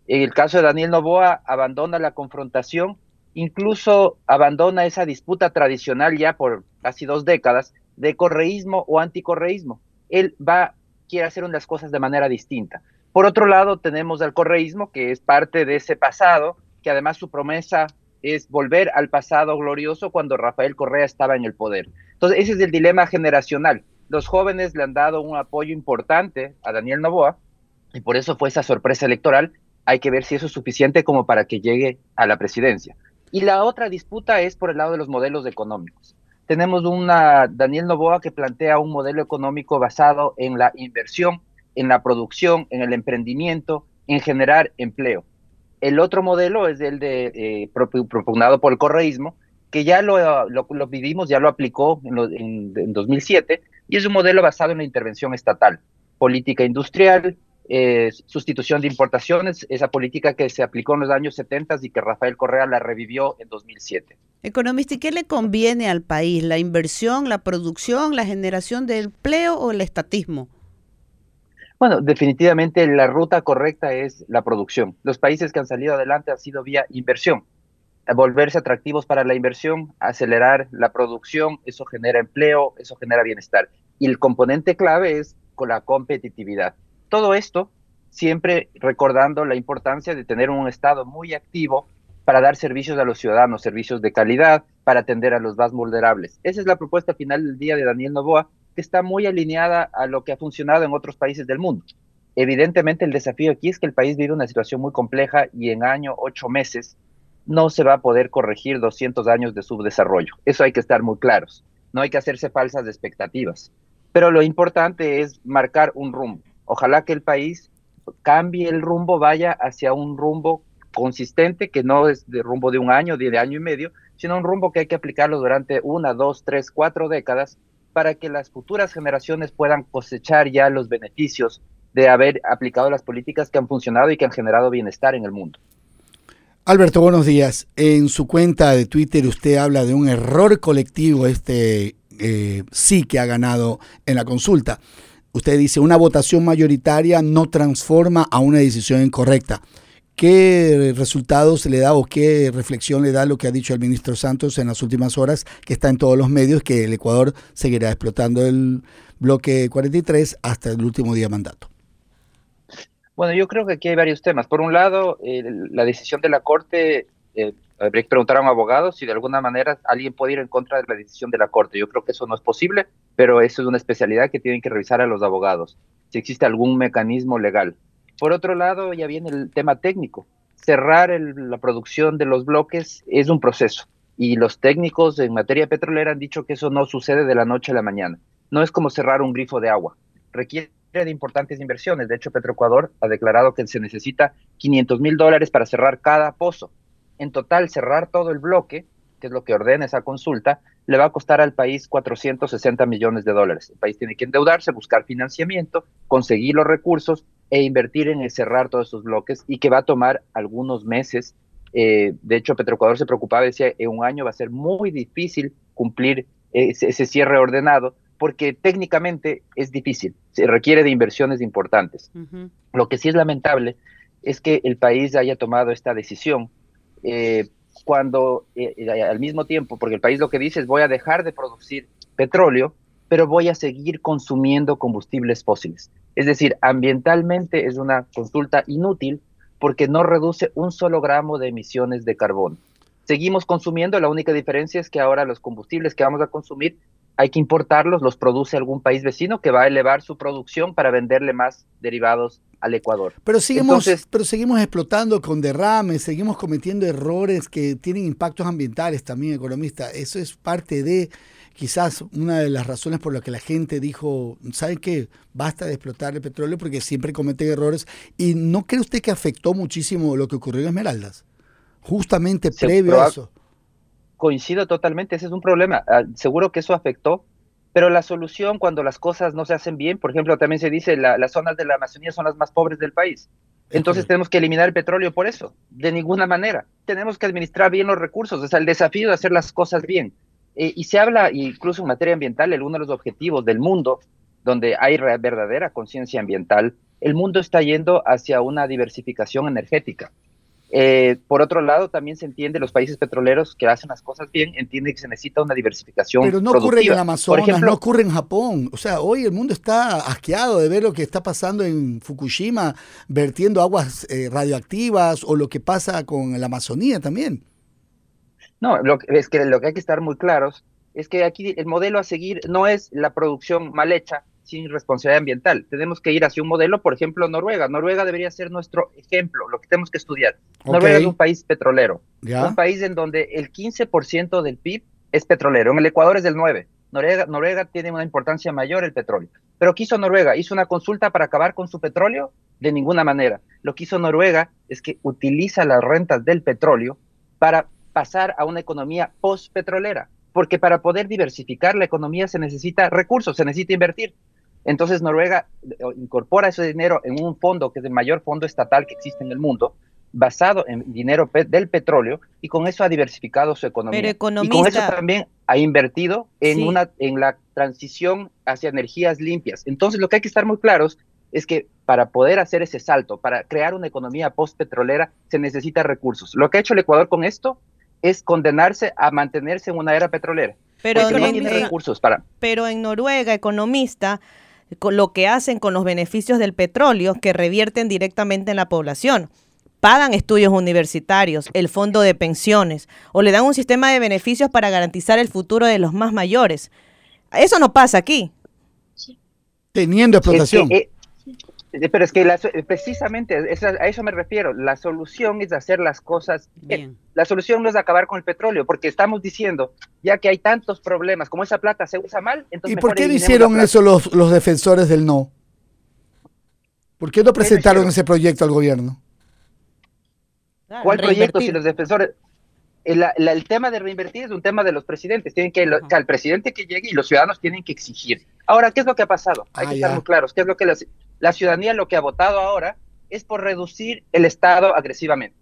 En el caso de Daniel Novoa, abandona la confrontación, incluso abandona esa disputa tradicional ya por casi dos décadas de correísmo o anticorreísmo. Él va, quiere hacer unas cosas de manera distinta. Por otro lado, tenemos al correísmo, que es parte de ese pasado, que además su promesa es volver al pasado glorioso cuando Rafael Correa estaba en el poder. Entonces, ese es el dilema generacional. Los jóvenes le han dado un apoyo importante a Daniel Novoa, y por eso fue esa sorpresa electoral, hay que ver si eso es suficiente como para que llegue a la presidencia. Y la otra disputa es por el lado de los modelos económicos. Tenemos una Daniel Novoa que plantea un modelo económico basado en la inversión, en la producción, en el emprendimiento, en generar empleo. El otro modelo es el eh, propugnado por el correísmo, que ya lo, lo, vivimos, ya lo aplicó en 2007, y es un modelo basado en la intervención estatal, política industrial, eh, sustitución de importaciones, esa política que se aplicó en los años 70 y que Rafael Correa la revivió en 2007. Economista, ¿y qué le conviene al país? ¿La inversión, la producción, la generación de empleo o el estatismo? Bueno, definitivamente la ruta correcta es la producción. Los países que han salido adelante han sido vía inversión. Volverse atractivos para la inversión, acelerar la producción, eso genera empleo, eso genera bienestar. Y el componente clave es con la competitividad. Todo esto siempre recordando la importancia de tener un Estado muy activo para dar servicios a los ciudadanos, servicios de calidad, para atender a los más vulnerables. Esa es la propuesta final del día de Daniel Novoa, que está muy alineada a lo que ha funcionado en otros países del mundo. Evidentemente el desafío aquí es que el país vive una situación muy compleja y en año, ocho meses, no se va a poder corregir 200 años de subdesarrollo. Eso hay que estar muy claros. No hay que hacerse falsas expectativas. Pero lo importante es marcar un rumbo. Ojalá que el país cambie el rumbo, vaya hacia un rumbo consistente, que no es de rumbo de un año, de, año y medio, sino un rumbo que hay que aplicarlo durante una, dos, tres, cuatro décadas para que las futuras generaciones puedan cosechar ya los beneficios de haber aplicado las políticas que han funcionado y que han generado bienestar en el mundo. Alberto, buenos días. En su cuenta de Twitter usted habla de un error colectivo, este eh, sí que ha ganado en la consulta. Usted dice, una votación mayoritaria no transforma a una decisión incorrecta. ¿Qué resultados le da o qué reflexión le da lo que ha dicho el ministro Santos en las últimas horas, que está en todos los medios, que el Ecuador seguirá explotando el bloque 43 hasta el último día mandato? Bueno, yo creo que aquí hay varios temas. Por un lado, la decisión de la Corte, eh, habría que preguntar a un abogado si de alguna manera alguien puede ir en contra de la decisión de la Corte. Yo creo que eso no es posible, pero eso es una especialidad que tienen que revisar a los abogados, si existe algún mecanismo legal. Por otro lado, ya viene el tema técnico. Cerrar la producción de los bloques es un proceso y los técnicos en materia petrolera han dicho que eso no sucede de la noche a la mañana. No es como cerrar un grifo de agua. Requiere de importantes inversiones. De hecho, Petroecuador ha declarado que se necesita 500 mil dólares para cerrar cada pozo. En total, cerrar todo el bloque, que es lo que ordena esa consulta, le va a costar al país 460 millones de dólares. El país tiene que endeudarse, buscar financiamiento, conseguir los recursos e invertir en el cerrar todos esos bloques y que va a tomar algunos meses. Eh, de hecho, Petroecuador se preocupaba, decía, en un año va a ser muy difícil cumplir ese, ese cierre ordenado porque técnicamente es difícil, se requiere de inversiones importantes. Lo que sí es lamentable es que el país haya tomado esta decisión eh, cuando eh, al mismo tiempo, porque el país lo que dice es voy a dejar de producir petróleo, pero voy a seguir consumiendo combustibles fósiles. Es decir, ambientalmente es una consulta inútil porque no reduce un solo gramo de emisiones de carbono. Seguimos consumiendo, la única diferencia es que ahora los combustibles que vamos a consumir hay que importarlos, los produce algún país vecino que va a elevar su producción para venderle más derivados al Ecuador. Pero seguimos, pero seguimos explotando con derrames, seguimos cometiendo errores que tienen impactos ambientales también, economista. Eso es parte de quizás una de las razones por las que la gente dijo, ¿sabe qué? Basta de explotar el petróleo porque siempre cometen errores. ¿Y no cree usted que afectó muchísimo lo que ocurrió en Esmeraldas? Justamente previo a eso coincido totalmente, ese es un problema. Ah, seguro que eso afectó, pero la solución cuando las cosas no se hacen bien, por ejemplo, también se dice la, las zonas de la Amazonía son las más pobres del país. Entonces tenemos que eliminar el petróleo por eso, de ninguna manera. Tenemos que administrar bien los recursos, es el desafío de hacer las cosas bien. Eh, y se habla, incluso en materia ambiental, el uno de los objetivos del mundo, donde hay verdadera conciencia ambiental, el mundo está yendo hacia una diversificación energética. Eh, por otro lado, también se entiende, los países petroleros que hacen las cosas bien, entienden que se necesita una diversificación. Pero no ocurre en Amazonas, no ocurre en Japón. O sea, hoy el mundo está asqueado de ver lo que está pasando en Fukushima, vertiendo aguas eh, radioactivas, o lo que pasa con la Amazonía también. No, lo, es que lo que hay que estar muy claros es que aquí el modelo a seguir no es la producción mal hecha, sin responsabilidad ambiental. Tenemos que ir hacia un modelo, por ejemplo, Noruega. Noruega debería ser nuestro ejemplo, lo que tenemos que estudiar. Noruega es un país petrolero, un país en donde el 15% del PIB es petrolero. En el Ecuador es del 9%. Noruega, Noruega tiene una importancia mayor el petróleo. Pero ¿qué hizo Noruega? ¿Hizo una consulta para acabar con su petróleo? De ninguna manera. Lo que hizo Noruega es que utiliza las rentas del petróleo para pasar a una economía post-petrolera. Porque para poder diversificar la economía se necesita recursos, se necesita invertir. Entonces Noruega eh, incorpora ese dinero en un fondo que es el mayor fondo estatal que existe en el mundo, basado en dinero del petróleo y con eso ha diversificado su economía. y con eso también ha invertido en una en la transición hacia energías limpias. Entonces lo que hay que estar muy claros es que para poder hacer ese salto, para crear una economía post-petrolera, se necesita recursos. Lo que ha hecho el Ecuador con esto es condenarse a mantenerse en una era petrolera. Pero no tiene recursos para. Pero en Noruega, economista, con lo que hacen con los beneficios del petróleo que revierten directamente en la población. Pagan estudios universitarios, el fondo de pensiones o le dan un sistema de beneficios para garantizar el futuro de los más mayores. Eso no pasa aquí. Teniendo explotación. Eh, eh, pero es que eh, precisamente a eso me refiero. La solución es hacer las cosas bien. La solución no es acabar con el petróleo, porque estamos diciendo, ya que hay tantos problemas, como esa plata se usa mal, entonces... ¿Y por qué hicieron eso los, los defensores del no? ¿Por qué no presentaron ese proyecto al gobierno? ¿Cuál proyecto si los defensores... El, el, tema de reinvertir es un tema de los presidentes. Tienen que, lo, que al presidente que llegue y los ciudadanos tienen que exigir. Ahora, ¿qué es lo que ha pasado? Hay Ah, que ya. estar muy claros. ¿Qué es lo que la, la ciudadanía lo que ha votado ahora es por reducir el Estado agresivamente?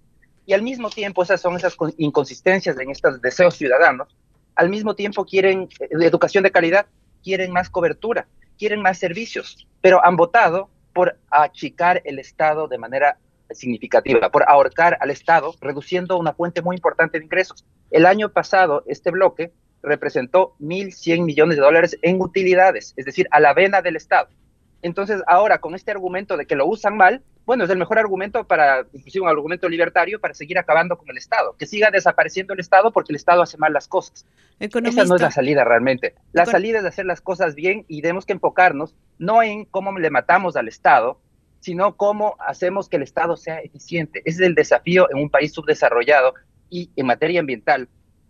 Y al mismo tiempo, esas son esas con- inconsistencias en estos deseos ciudadanos. Al mismo tiempo quieren eh, educación de calidad, quieren más cobertura, quieren más servicios, pero han votado por achicar el Estado de manera significativa, por ahorcar al Estado, reduciendo una fuente muy importante de ingresos. El año pasado, este bloque representó 1.100 millones de dólares en utilidades, es decir, a la vena del Estado. Entonces, ahora con este argumento de que lo usan mal, bueno, es el mejor argumento para, inclusive un argumento libertario, para seguir acabando con el Estado, que siga desapareciendo el Estado porque el Estado hace mal las cosas. Esa no es la salida realmente. La Econ- salida es hacer las cosas bien y tenemos que enfocarnos no en cómo le matamos al Estado, sino cómo hacemos que el Estado sea eficiente. Ese es el desafío en un país subdesarrollado y en materia ambiental.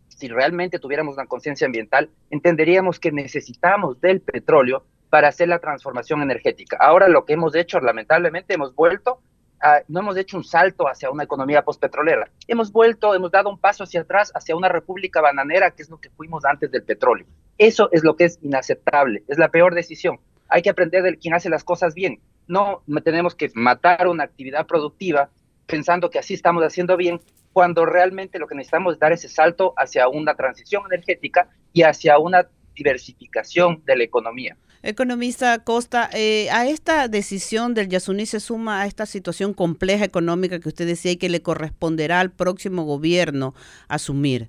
Si realmente tuviéramos una conciencia ambiental, entenderíamos que necesitamos del petróleo para hacer la transformación energética. Ahora lo que hemos hecho, lamentablemente, hemos vuelto, a- no hemos hecho un salto hacia una economía postpetrolera. Hemos vuelto, hemos dado un paso hacia atrás, hacia una república bananera, que es lo que fuimos antes del petróleo. Eso es lo que es inaceptable, es la peor decisión. Hay que aprender de quien hace las cosas bien. No tenemos que matar una actividad productiva pensando que así estamos haciendo bien, cuando realmente lo que necesitamos es dar ese salto hacia una transición energética y hacia una diversificación de la economía. Economista Costa, eh, a esta decisión del Yasuní se suma a esta situación compleja económica que usted decía y que le corresponderá al próximo gobierno asumir.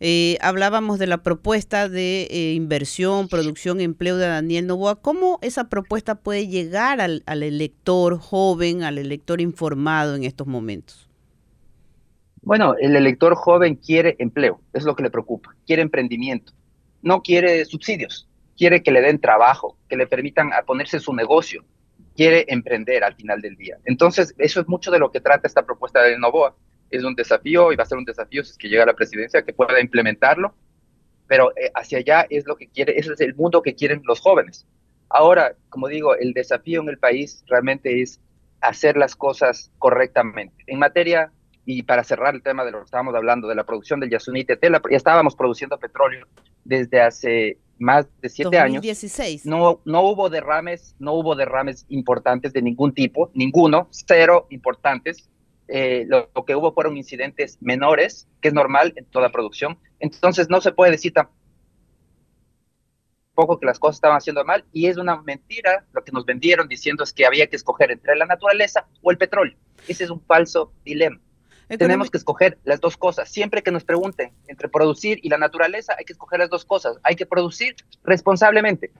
Eh, hablábamos de la propuesta de eh, inversión, producción, empleo de Daniel Novoa. ¿Cómo esa propuesta puede llegar al, al elector joven, al elector informado en estos momentos? Bueno, el elector joven quiere empleo, es lo que le preocupa, quiere emprendimiento, no quiere subsidios, quiere que le den trabajo, que le permitan a ponerse su negocio, quiere emprender al final del día. Entonces, eso es mucho de lo que trata esta propuesta de Novoa. Es un desafío y va a ser un desafío si es que llega a la presidencia que pueda implementarlo, pero eh, hacia allá es lo que quiere, ese es el mundo que quieren los jóvenes. Ahora, como digo, el desafío en el país realmente es hacer las cosas correctamente. En materia, y para cerrar el tema de lo que estábamos hablando, de la producción del Yasuní TT, la- ya estábamos produciendo petróleo desde hace más de siete años. 2016. No, no hubo derrames, no hubo derrames importantes de ningún tipo, ninguno, cero importantes. Eh, lo, lo que hubo fueron incidentes menores, que es normal en toda producción. Entonces no se puede decir tampoco que las cosas estaban haciendo mal y es una mentira lo que nos vendieron diciendo es que había que escoger entre la naturaleza o el petróleo. Ese es un falso dilema. Tenemos que escoger las dos cosas. Siempre que nos pregunten entre producir y la naturaleza, hay que escoger las dos cosas. Hay que producir responsablemente.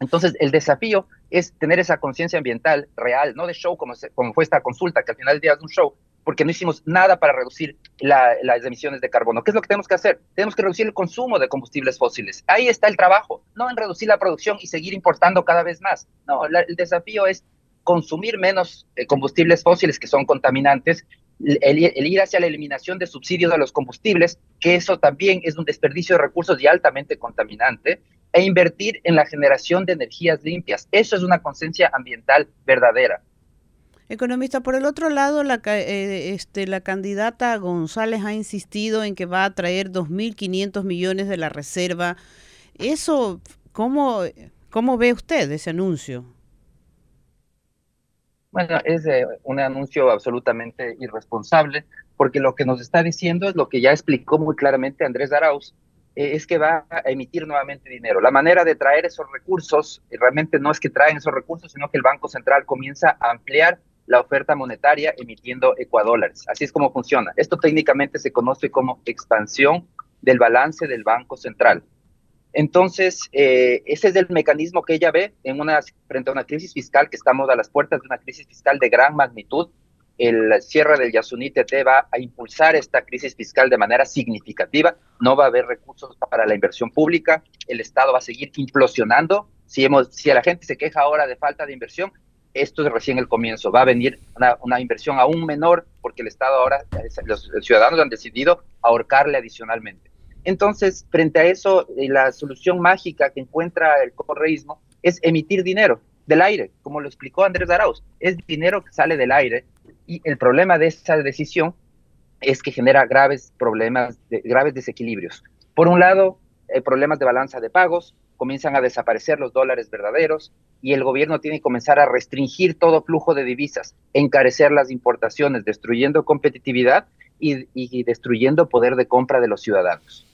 Entonces, el desafío es tener esa conciencia ambiental real, no de show como, se- como fue esta consulta, que al final del día es un show, porque no hicimos nada para reducir la- las emisiones de carbono. ¿Qué es lo que tenemos que hacer? Tenemos que reducir el consumo de combustibles fósiles. Ahí está el trabajo, no en reducir la producción y seguir importando cada vez más. No, la- el desafío es consumir menos eh, combustibles fósiles que son contaminantes, el, ir hacia la eliminación de subsidios a los combustibles, que eso también es un desperdicio de recursos y altamente contaminante, e invertir en la generación de energías limpias. Eso es una conciencia ambiental verdadera. Economista, por el otro lado, la, eh, este, la candidata González ha insistido en que va a traer 2.500 millones de la reserva. Eso, ¿cómo, cómo ve usted ese anuncio? Bueno, es eh, un anuncio absolutamente irresponsable, porque lo que nos está diciendo es lo que ya explicó muy claramente Andrés Arauz, eh, es que va a emitir nuevamente dinero. La manera de traer esos recursos eh, realmente no es que traen esos recursos, sino que el Banco Central comienza a ampliar la oferta monetaria emitiendo ecuadólares. Así es como funciona. Esto técnicamente se conoce como expansión del balance del Banco Central. Entonces, eh, ese es el mecanismo que ella ve en una, frente a una crisis fiscal, que estamos a las puertas de una crisis fiscal de gran magnitud. El cierre del Yasuní TT va a impulsar esta crisis fiscal de manera significativa. No va a haber recursos para la inversión pública. El Estado va a seguir implosionando. Si, hemos, si la gente se queja ahora de falta de inversión, esto es recién el comienzo. Va a venir una, inversión aún menor porque el Estado ahora, los ciudadanos han decidido ahorcarle adicionalmente. Entonces, frente a eso, eh, la solución mágica que encuentra el correísmo es emitir dinero del aire, como lo explicó Andrés Arauz. Es dinero que sale del aire y el problema de esa decisión es que genera graves problemas, de, graves desequilibrios. Por un lado, eh, problemas de balanza de pagos, comienzan a desaparecer los dólares verdaderos y el gobierno tiene que comenzar a restringir todo flujo de divisas, encarecer las importaciones, destruyendo competitividad y, y destruyendo poder de compra de los ciudadanos.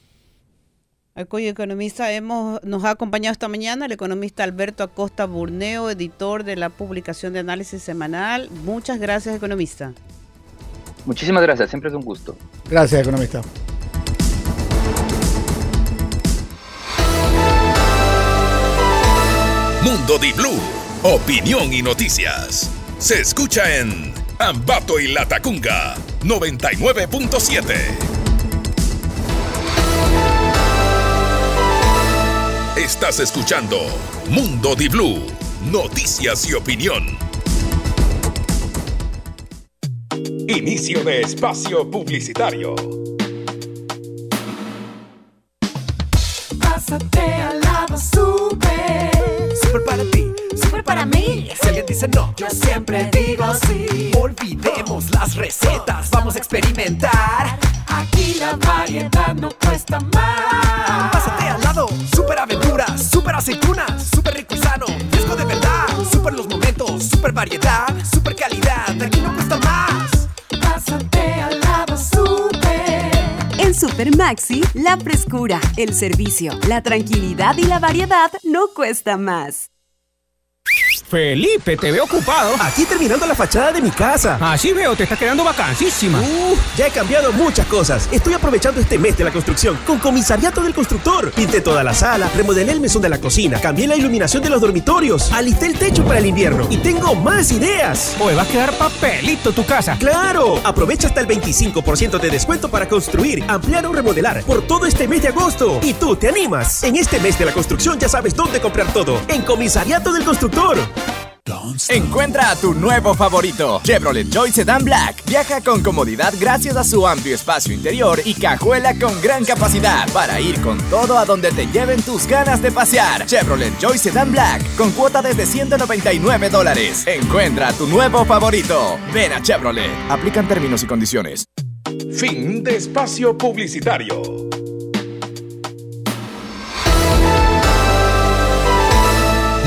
Cuyo economista hemos, nos ha acompañado esta mañana el economista Alberto Acosta Burneo, editor de la publicación de análisis semanal. Muchas gracias, economista. Muchísimas gracias, siempre es un gusto. Gracias, economista. Mundo Di Blue, opinión y noticias. Se escucha en Ambato y Latacunga 99.7. Estás escuchando Mundo Di Blue, noticias y opinión. Inicio de espacio publicitario. Pásate al lado super. Super para ti, para mí. Si alguien dice no, yo siempre digo sí. Olvidemos las recetas, vamos a experimentar. Aquí la variedad no cuesta más. Pásate al lado, super aventuras, super aceitunas, super rico y sano, fresco de verdad. Super los momentos, super variedad, super calidad. Aquí no cuesta más. Pásate al lado super. En Super Maxi, la frescura, el servicio, la tranquilidad y la variedad no cuesta más. Felipe, te veo ocupado. Aquí terminando la fachada de mi casa. Así veo, te está quedando vacancísima. Uh, ya he cambiado muchas cosas. Estoy aprovechando este mes de la construcción con Comisariato del Constructor. Pinté toda la sala, remodelé el mesón de la cocina, cambié la iluminación de los dormitorios, alisté el techo para el invierno y tengo más ideas. Oye, va a quedar papelito tu casa. ¡Claro! Aprovecha hasta el 25% de descuento para construir, ampliar o remodelar por todo este mes de agosto. ¿Y tú te animas? En este mes de la construcción ya sabes dónde comprar todo. En Comisariato del Constructor. Encuentra a tu nuevo favorito, Chevrolet Joy Sedan Black. Viaja con comodidad gracias a su amplio espacio interior y cajuela con gran capacidad para ir con todo a donde te lleven tus ganas de pasear. Chevrolet Joy Sedan Black con cuota desde 199 dólares. Encuentra a tu nuevo favorito. Ven a Chevrolet. Aplican términos y condiciones. Fin de espacio publicitario.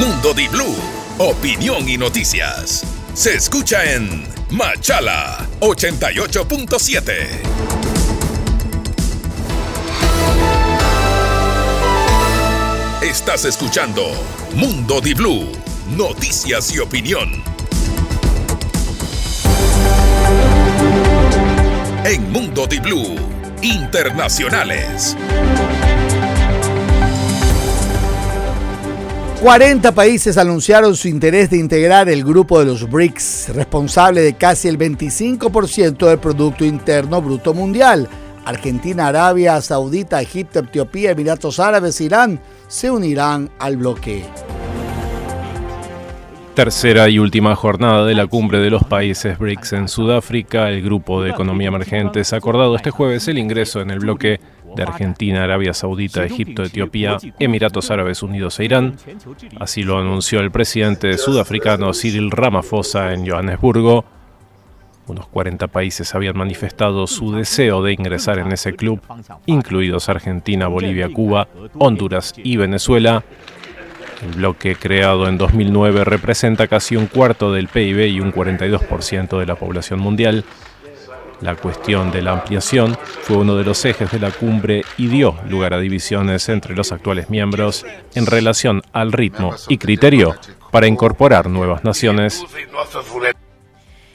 Mundo Di Blue, opinión y noticias. Se escucha en Machala 88.7. Estás escuchando Mundo Di Blue, noticias y opinión. En Mundo Di Blue, internacionales. 40 países anunciaron su interés de integrar el grupo de los BRICS, responsable de casi el 25% del Producto Interno Bruto Mundial. Argentina, Arabia Saudita, Egipto, Etiopía, Emiratos Árabes, Irán se unirán al bloque. Tercera y última jornada de la cumbre de los países BRICS en Sudáfrica. El grupo de economía emergentes ha acordado este jueves el ingreso en el bloque de Argentina, Arabia Saudita, Egipto, Etiopía, Emiratos Árabes Unidos e Irán. Así lo anunció el presidente sudafricano Cyril Ramaphosa en Johannesburgo. Unos 40 países habían manifestado su deseo de ingresar en ese club, incluidos Argentina, Bolivia, Cuba, Honduras y Venezuela. El bloque creado en 2009 representa casi un cuarto del PIB y un 42% de la población mundial. La cuestión de la ampliación fue uno de los ejes de la cumbre y dio lugar a divisiones entre los actuales miembros en relación al ritmo y criterio para incorporar nuevas naciones.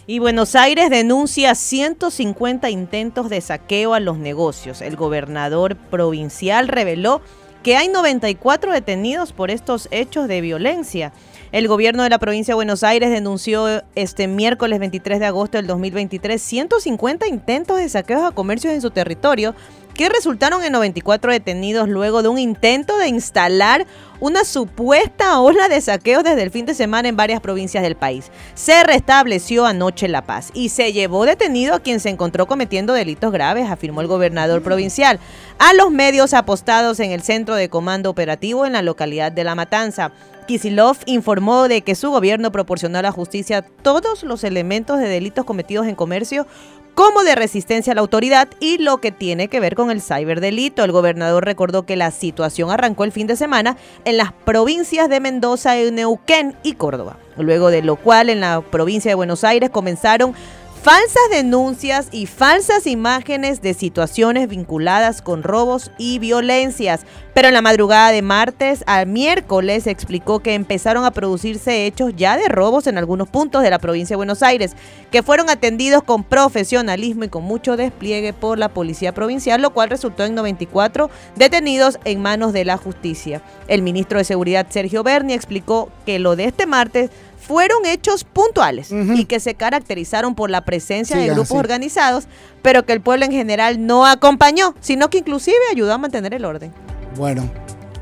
Y Buenos Aires denuncia 150 intentos de saqueo a los negocios. El gobernador provincial reveló que hay 94 detenidos por estos hechos de violencia. El gobierno de la provincia de Buenos Aires denunció este miércoles 23 de agosto del 2023 150 intentos de saqueos a comercios en su territorio que resultaron en 94 detenidos luego de un intento de instalar una supuesta ola de saqueos desde el fin de semana en varias provincias del país. Se restableció anoche la paz y se llevó detenido a quien se encontró cometiendo delitos graves, afirmó el gobernador provincial, a los medios apostados en el centro de comando operativo en la localidad de La Matanza. Kisilov informó de que su gobierno proporcionó a la justicia todos los elementos de delitos cometidos en comercio como de resistencia a la autoridad y lo que tiene que ver con el ciberdelito. El gobernador recordó que la situación arrancó el fin de semana en las provincias de Mendoza, Neuquén y Córdoba, luego de lo cual en la provincia de Buenos Aires comenzaron falsas denuncias y falsas imágenes de situaciones vinculadas con robos y violencias. Pero en la madrugada de martes al miércoles explicó que empezaron a producirse hechos ya de robos en algunos puntos de la provincia de Buenos Aires, que fueron atendidos con profesionalismo y con mucho despliegue por la policía provincial, lo cual resultó en 94 detenidos en manos de la justicia. El ministro de Seguridad Sergio Berni explicó que lo de este martes fueron hechos puntuales y que se caracterizaron por la presencia de Sigan grupos organizados, pero que el pueblo en general no acompañó, sino que inclusive ayudó a mantener el orden. Bueno,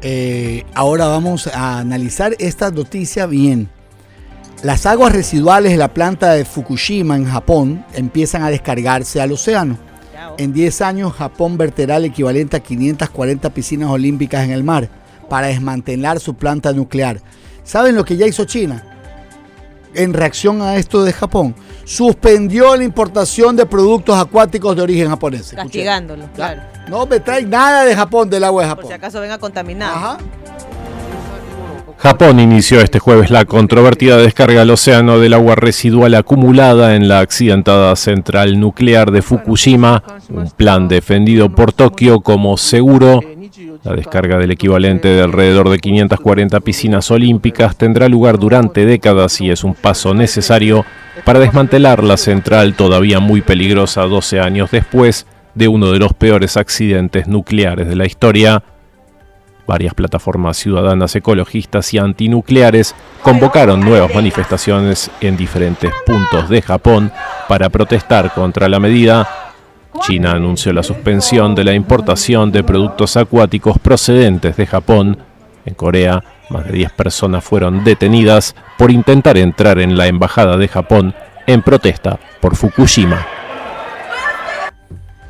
eh, ahora vamos a analizar esta noticia bien. Las aguas residuales de la planta de Fukushima en Japón empiezan a descargarse al océano. En 10 años, Japón verterá el equivalente a 540 piscinas olímpicas en el mar para desmantelar su planta nuclear. ¿Saben lo que ya hizo China? En reacción a esto de Japón, suspendió la importación de productos acuáticos de origen japonés. Castigándolo, claro. No me trae nada de Japón, del agua de Por Japón. si acaso venga contaminado. Japón inició este jueves la controvertida descarga al océano del agua residual acumulada en la accidentada central nuclear de Fukushima, un plan defendido por Tokio como seguro. La descarga del equivalente de alrededor de 540 piscinas olímpicas tendrá lugar durante décadas y es un paso necesario para desmantelar la central todavía muy peligrosa 12 años después de uno de los peores accidentes nucleares de la historia. Varias plataformas ciudadanas ecologistas y antinucleares convocaron nuevas manifestaciones en diferentes puntos de Japón para protestar contra la medida. China anunció la suspensión de la importación de productos acuáticos procedentes de Japón. En Corea, más de 10 personas fueron detenidas por intentar entrar en la embajada de Japón en protesta por Fukushima.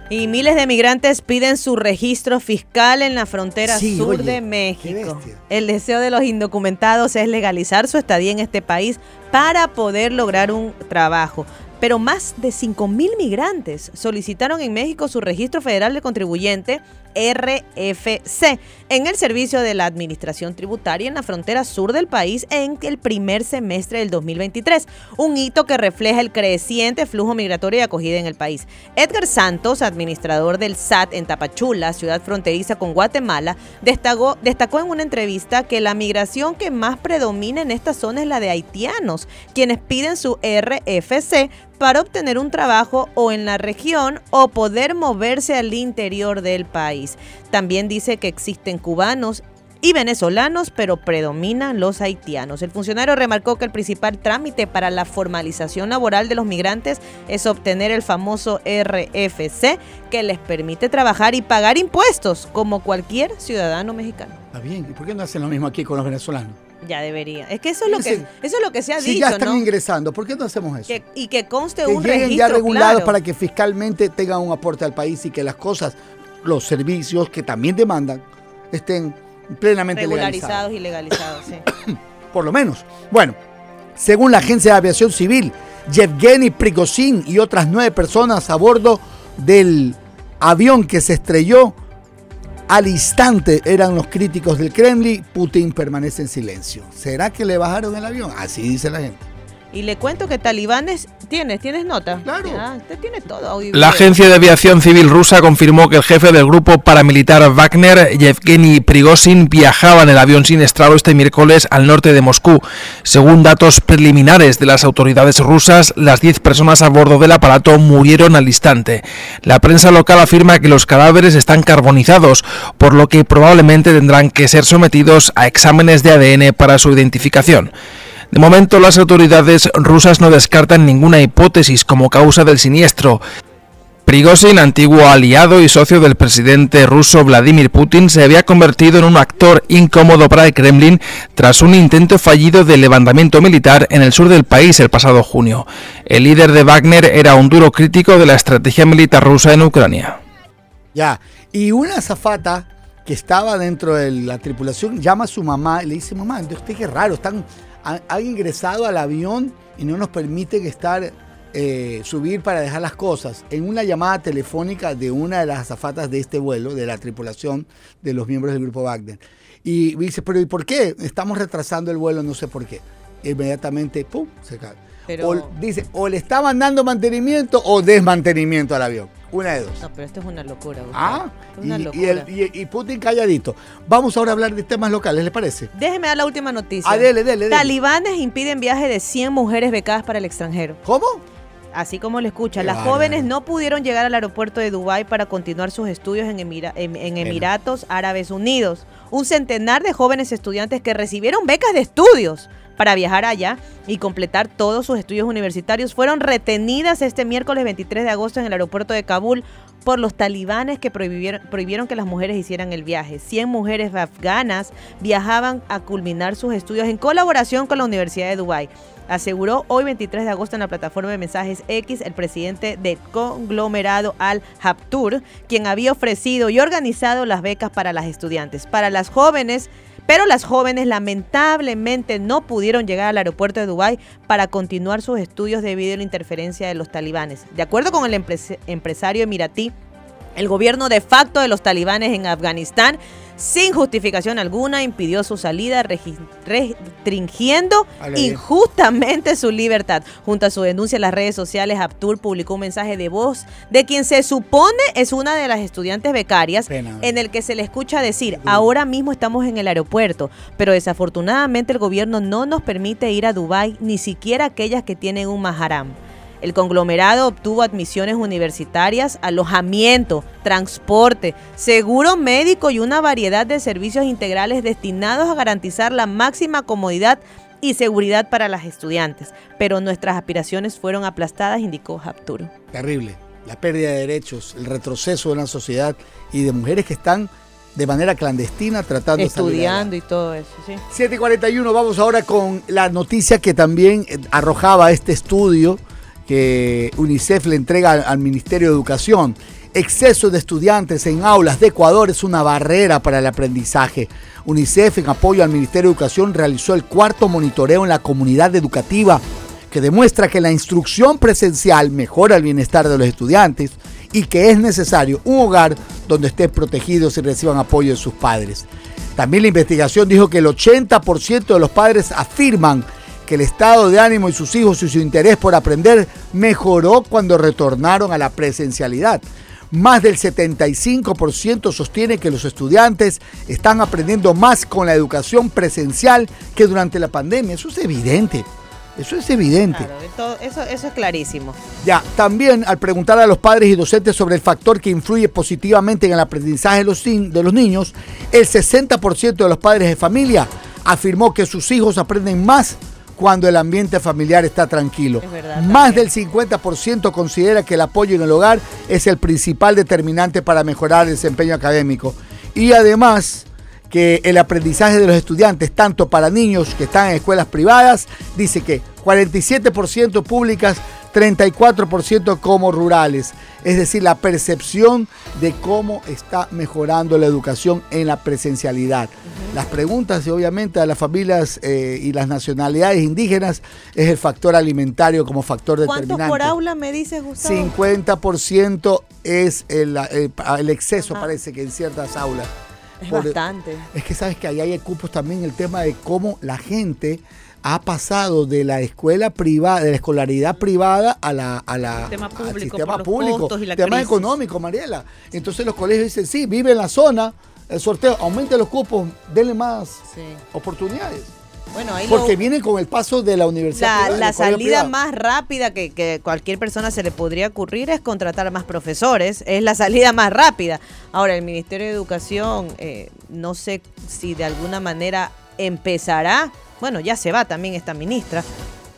Y miles de migrantes piden su registro fiscal en la frontera Sí, sur oye, de México. El deseo de los indocumentados es legalizar su estadía en este país para poder lograr un trabajo. Pero más de 5.000 migrantes solicitaron en México su registro federal de contribuyente RFC en el servicio de la Administración Tributaria en la frontera sur del país en el primer semestre del 2023, un hito que refleja el creciente flujo migratorio y acogida en el país. Edgar Santos, administrador del SAT en Tapachula, ciudad fronteriza con Guatemala, destacó, destacó en una entrevista que la migración que más predomina en esta zona es la de haitianos, quienes piden su RFC para obtener un trabajo o en la región o poder moverse al interior del país. También dice que existen cubanos y venezolanos, pero predominan los haitianos. El funcionario remarcó que el principal trámite para la formalización laboral de los migrantes es obtener el famoso RFC que les permite trabajar y pagar impuestos como cualquier ciudadano mexicano. Está bien. ¿Y por qué no hacen lo mismo aquí con los venezolanos? Ya debería. Es que eso es lo que, eso es lo que se ha Si dicho, ya están ¿no? ingresando, ¿por qué no hacemos eso? Que- y que conste que un lleguen registro ya regulados claro. para que fiscalmente tengan un aporte al país y que las cosas, los servicios que también demandan, estén plenamente legalizados. regularizados y legalizados, sí. Por lo menos. Bueno, según la Agencia de Aviación Civil, Yevgeny Prigozhin y otras nueve personas a bordo del avión que se estrelló al instante eran los críticos del Kremlin. Putin permanece en silencio. ¿Será que le bajaron el avión? Así dice la gente. Y le cuento que talibanes, ¿tienes? ¿Tienes nota? Claro. usted tiene todo. La agencia de aviación civil rusa confirmó que el jefe del grupo paramilitar Wagner, Yevgeny Prigozhin, viajaba en el avión siniestrado este miércoles al norte de Moscú. Según datos preliminares de las autoridades rusas, las 10 personas a bordo del aparato murieron al instante. La prensa local afirma que los cadáveres están carbonizados, por lo que probablemente tendrán que ser sometidos a exámenes de ADN para su identificación. De momento, las autoridades rusas no descartan ninguna hipótesis como causa del siniestro. Prigozhin, antiguo aliado y socio del presidente ruso Vladimir Putin, se había convertido en un actor incómodo para el Kremlin tras un intento fallido de levantamiento militar en el sur del país el pasado junio. El líder de Wagner era un duro crítico de la estrategia militar rusa en Ucrania. Ya. Y una azafata que estaba dentro de la tripulación llama a su mamá y le dice, mamá, usted qué raro, están, han ingresado al avión y no nos permiten estar eh, subir para dejar las cosas en una llamada telefónica de una de las azafatas de este vuelo, de la tripulación de los miembros del grupo Wagner. Y dice, pero ¿y por qué? Estamos retrasando el vuelo, no sé por qué. Inmediatamente, ¡pum!, se cae. Pero- O, dice, o le estaban dando mantenimiento o desmantenimiento al avión. Una de dos. No, pero esto es una locura. Gustavo. Ah, Es una y, locura. y el- y- y Putin calladito. Vamos ahora a hablar de temas locales, ¿le parece? Déjeme dar la última noticia. Ah, dele, dele, dele. Talibanes impiden viaje de 100 mujeres becadas para el extranjero. ¿Cómo? Así como lo escucha, Qué las jóvenes no pudieron llegar al aeropuerto de Dubái para continuar sus estudios en, Emira- en- en Emiratos Árabes Unidos. Un centenar de jóvenes estudiantes que recibieron becas de estudios para viajar allá y completar todos sus estudios universitarios fueron retenidas este miércoles 23 de agosto en el aeropuerto de Kabul por los talibanes que prohibieron, que las mujeres hicieran el viaje. 100 mujeres afganas viajaban a culminar sus estudios en colaboración con la Universidad de Dubái. Aseguró hoy 23 de agosto en la plataforma de mensajes X el presidente del conglomerado Al Haptur, quien había ofrecido y organizado las becas para las estudiantes. Para las jóvenes, pero las jóvenes lamentablemente no pudieron llegar al aeropuerto de Dubái para continuar sus estudios debido a la interferencia de los talibanes. De acuerdo con el empres- empresario emiratí, el gobierno de facto de los talibanes en Afganistán, sin justificación alguna, impidió su salida, restringiendo injustamente su libertad. Junto a su denuncia en las redes sociales, Abdul publicó un mensaje de voz de quien se supone es una de las estudiantes becarias, Pena. en el que se le escucha decir, ahora mismo estamos en el aeropuerto, pero desafortunadamente el gobierno no nos permite ir a Dubái, ni siquiera aquellas que tienen un maharam. El conglomerado obtuvo admisiones universitarias, alojamiento, transporte, seguro médico y una variedad de servicios integrales destinados a garantizar la máxima comodidad y seguridad para las estudiantes. Pero nuestras aspiraciones fueron aplastadas, indicó Haptur. Terrible. La pérdida de derechos, el retroceso de una sociedad y de mujeres que están de manera clandestina tratando de Estudiando y todo eso, sí. 7 y 41, vamos ahora con la noticia que también eh, arrojaba este estudio que UNICEF le entrega al, Ministerio de Educación. Exceso de estudiantes en aulas de Ecuador es una barrera para el aprendizaje. UNICEF, en apoyo al Ministerio de Educación, realizó el cuarto monitoreo en la comunidad educativa que demuestra que la instrucción presencial mejora el bienestar de los estudiantes y que es necesario un hogar donde estén protegidos y reciban apoyo de sus padres. También la investigación dijo que el 80% de los padres afirman que el estado de ánimo de sus hijos y su interés por aprender mejoró cuando retornaron a la presencialidad. Más del 75% sostiene que los estudiantes están aprendiendo más con la educación presencial que durante la pandemia. Eso es evidente. Eso es evidente. Claro, todo- eso, eso es clarísimo. Ya, también al preguntar a los padres y docentes sobre el factor que influye positivamente en el aprendizaje de los, de los niños, el 60% de los padres de familia afirmó que sus hijos aprenden más cuando el ambiente familiar está tranquilo. Es verdad, más del 50% considera que el apoyo en el hogar es el principal determinante para mejorar el desempeño académico. Y además que el aprendizaje de los estudiantes, tanto para niños que están en escuelas privadas, dice que 47% públicas, 34% como rurales. Es decir, la percepción de cómo está mejorando la educación en la presencialidad. Las preguntas, obviamente, a las familias eh, y las nacionalidades indígenas es el factor alimentario como factor ¿Cuántos determinante. por aula me dices, Gustavo? 50% es el, el- el exceso, parece que en ciertas aulas. Es Por- bastante. Es que sabes que ahí hay cupos también el tema de cómo la gente ha pasado de la escuela privada, de la escolaridad privada a la, a la Sistema al público, sistema público, costos y la tema crisis. económico, Mariela. Entonces los colegios dicen, sí, vive en la zona, el sorteo, aumente los cupos, denle más oportunidades. Bueno, ahí lo- Porque vienen con el paso de la universidad. La, privada, la salida privado. más rápida que, que cualquier persona se le podría ocurrir es contratar más profesores. Es la salida más rápida. Ahora, el Ministerio de Educación, eh, no sé si de alguna manera empezará. Bueno, ya se va también esta ministra.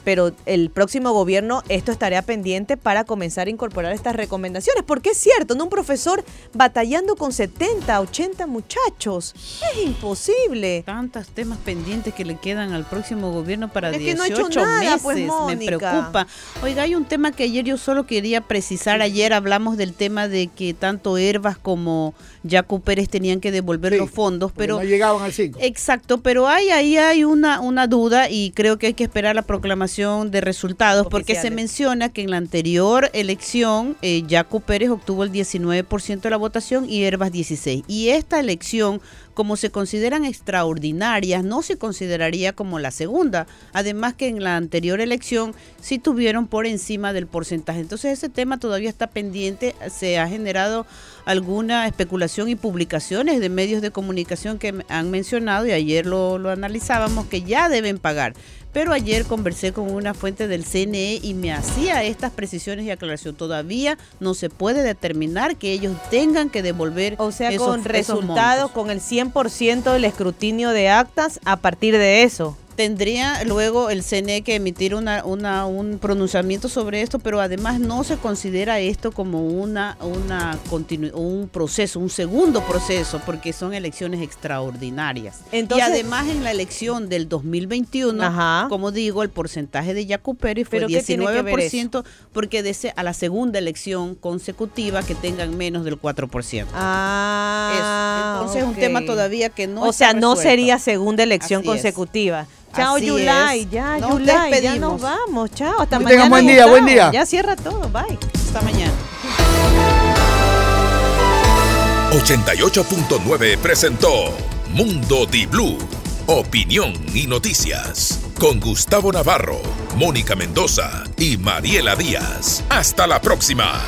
Pero el próximo gobierno esto estaría pendiente para comenzar a incorporar estas recomendaciones. Porque es cierto, ¿no? Un profesor batallando con 70, 80 muchachos. Es imposible. Tantos temas pendientes que le quedan al próximo gobierno para Es que 18 no ha hecho nada, meses. pues, me preocupa. Oiga, hay un tema que ayer yo solo quería precisar. Ayer hablamos del tema de que tanto Herbas como Jaco Pérez tenían que devolver los fondos, pero no llegaban al 5. Exacto, pero hay ahí hay una, una duda y creo que hay que esperar la proclamación de resultados porque se menciona que en la anterior elección eh, Jaco Pérez obtuvo el 19% de la votación y Herbas 16. Y esta elección, como se consideran extraordinarias, no se consideraría como la segunda. Además que en la anterior elección sí tuvieron por encima del porcentaje. Entonces ese tema todavía está pendiente. Se ha generado alguna especulación y publicaciones de medios de comunicación que han mencionado y ayer lo, lo analizábamos que ya deben pagar. Pero ayer conversé con una fuente del CNE y me hacía estas precisiones y aclaración. Todavía no se puede determinar que ellos tengan que devolver O sea, esos- con resultados, con el 100% del escrutinio de actas a partir de eso. Tendría luego el CNE que emitir una, una- un pronunciamiento sobre esto, pero además no se considera esto como una, una continu- un proceso, un segundo proceso, porque son elecciones extraordinarias. Entonces- y además en la elección del 2021, Ajá. como digo, el porcentaje de Yacuperi fue ¿Pero qué tiene que ver 19%, porque desea a la segunda elección consecutiva que tengan menos del 4%. Ah, Eso. Entonces es un tema todavía que no O sea, no resuelto. sería segunda elección Así es. Chao, Así Yulai. es. Ya, Nos Yulai. Ya nos vamos. Chao. Hasta Que mañana. tengan buen día, buen día. Ya cierra todo. Bye. Hasta mañana. 88.9 presentó Mundo Di Blue. Opinión y noticias. Con Gustavo Navarro, Mónica Mendoza y Mariela Díaz. Hasta la próxima.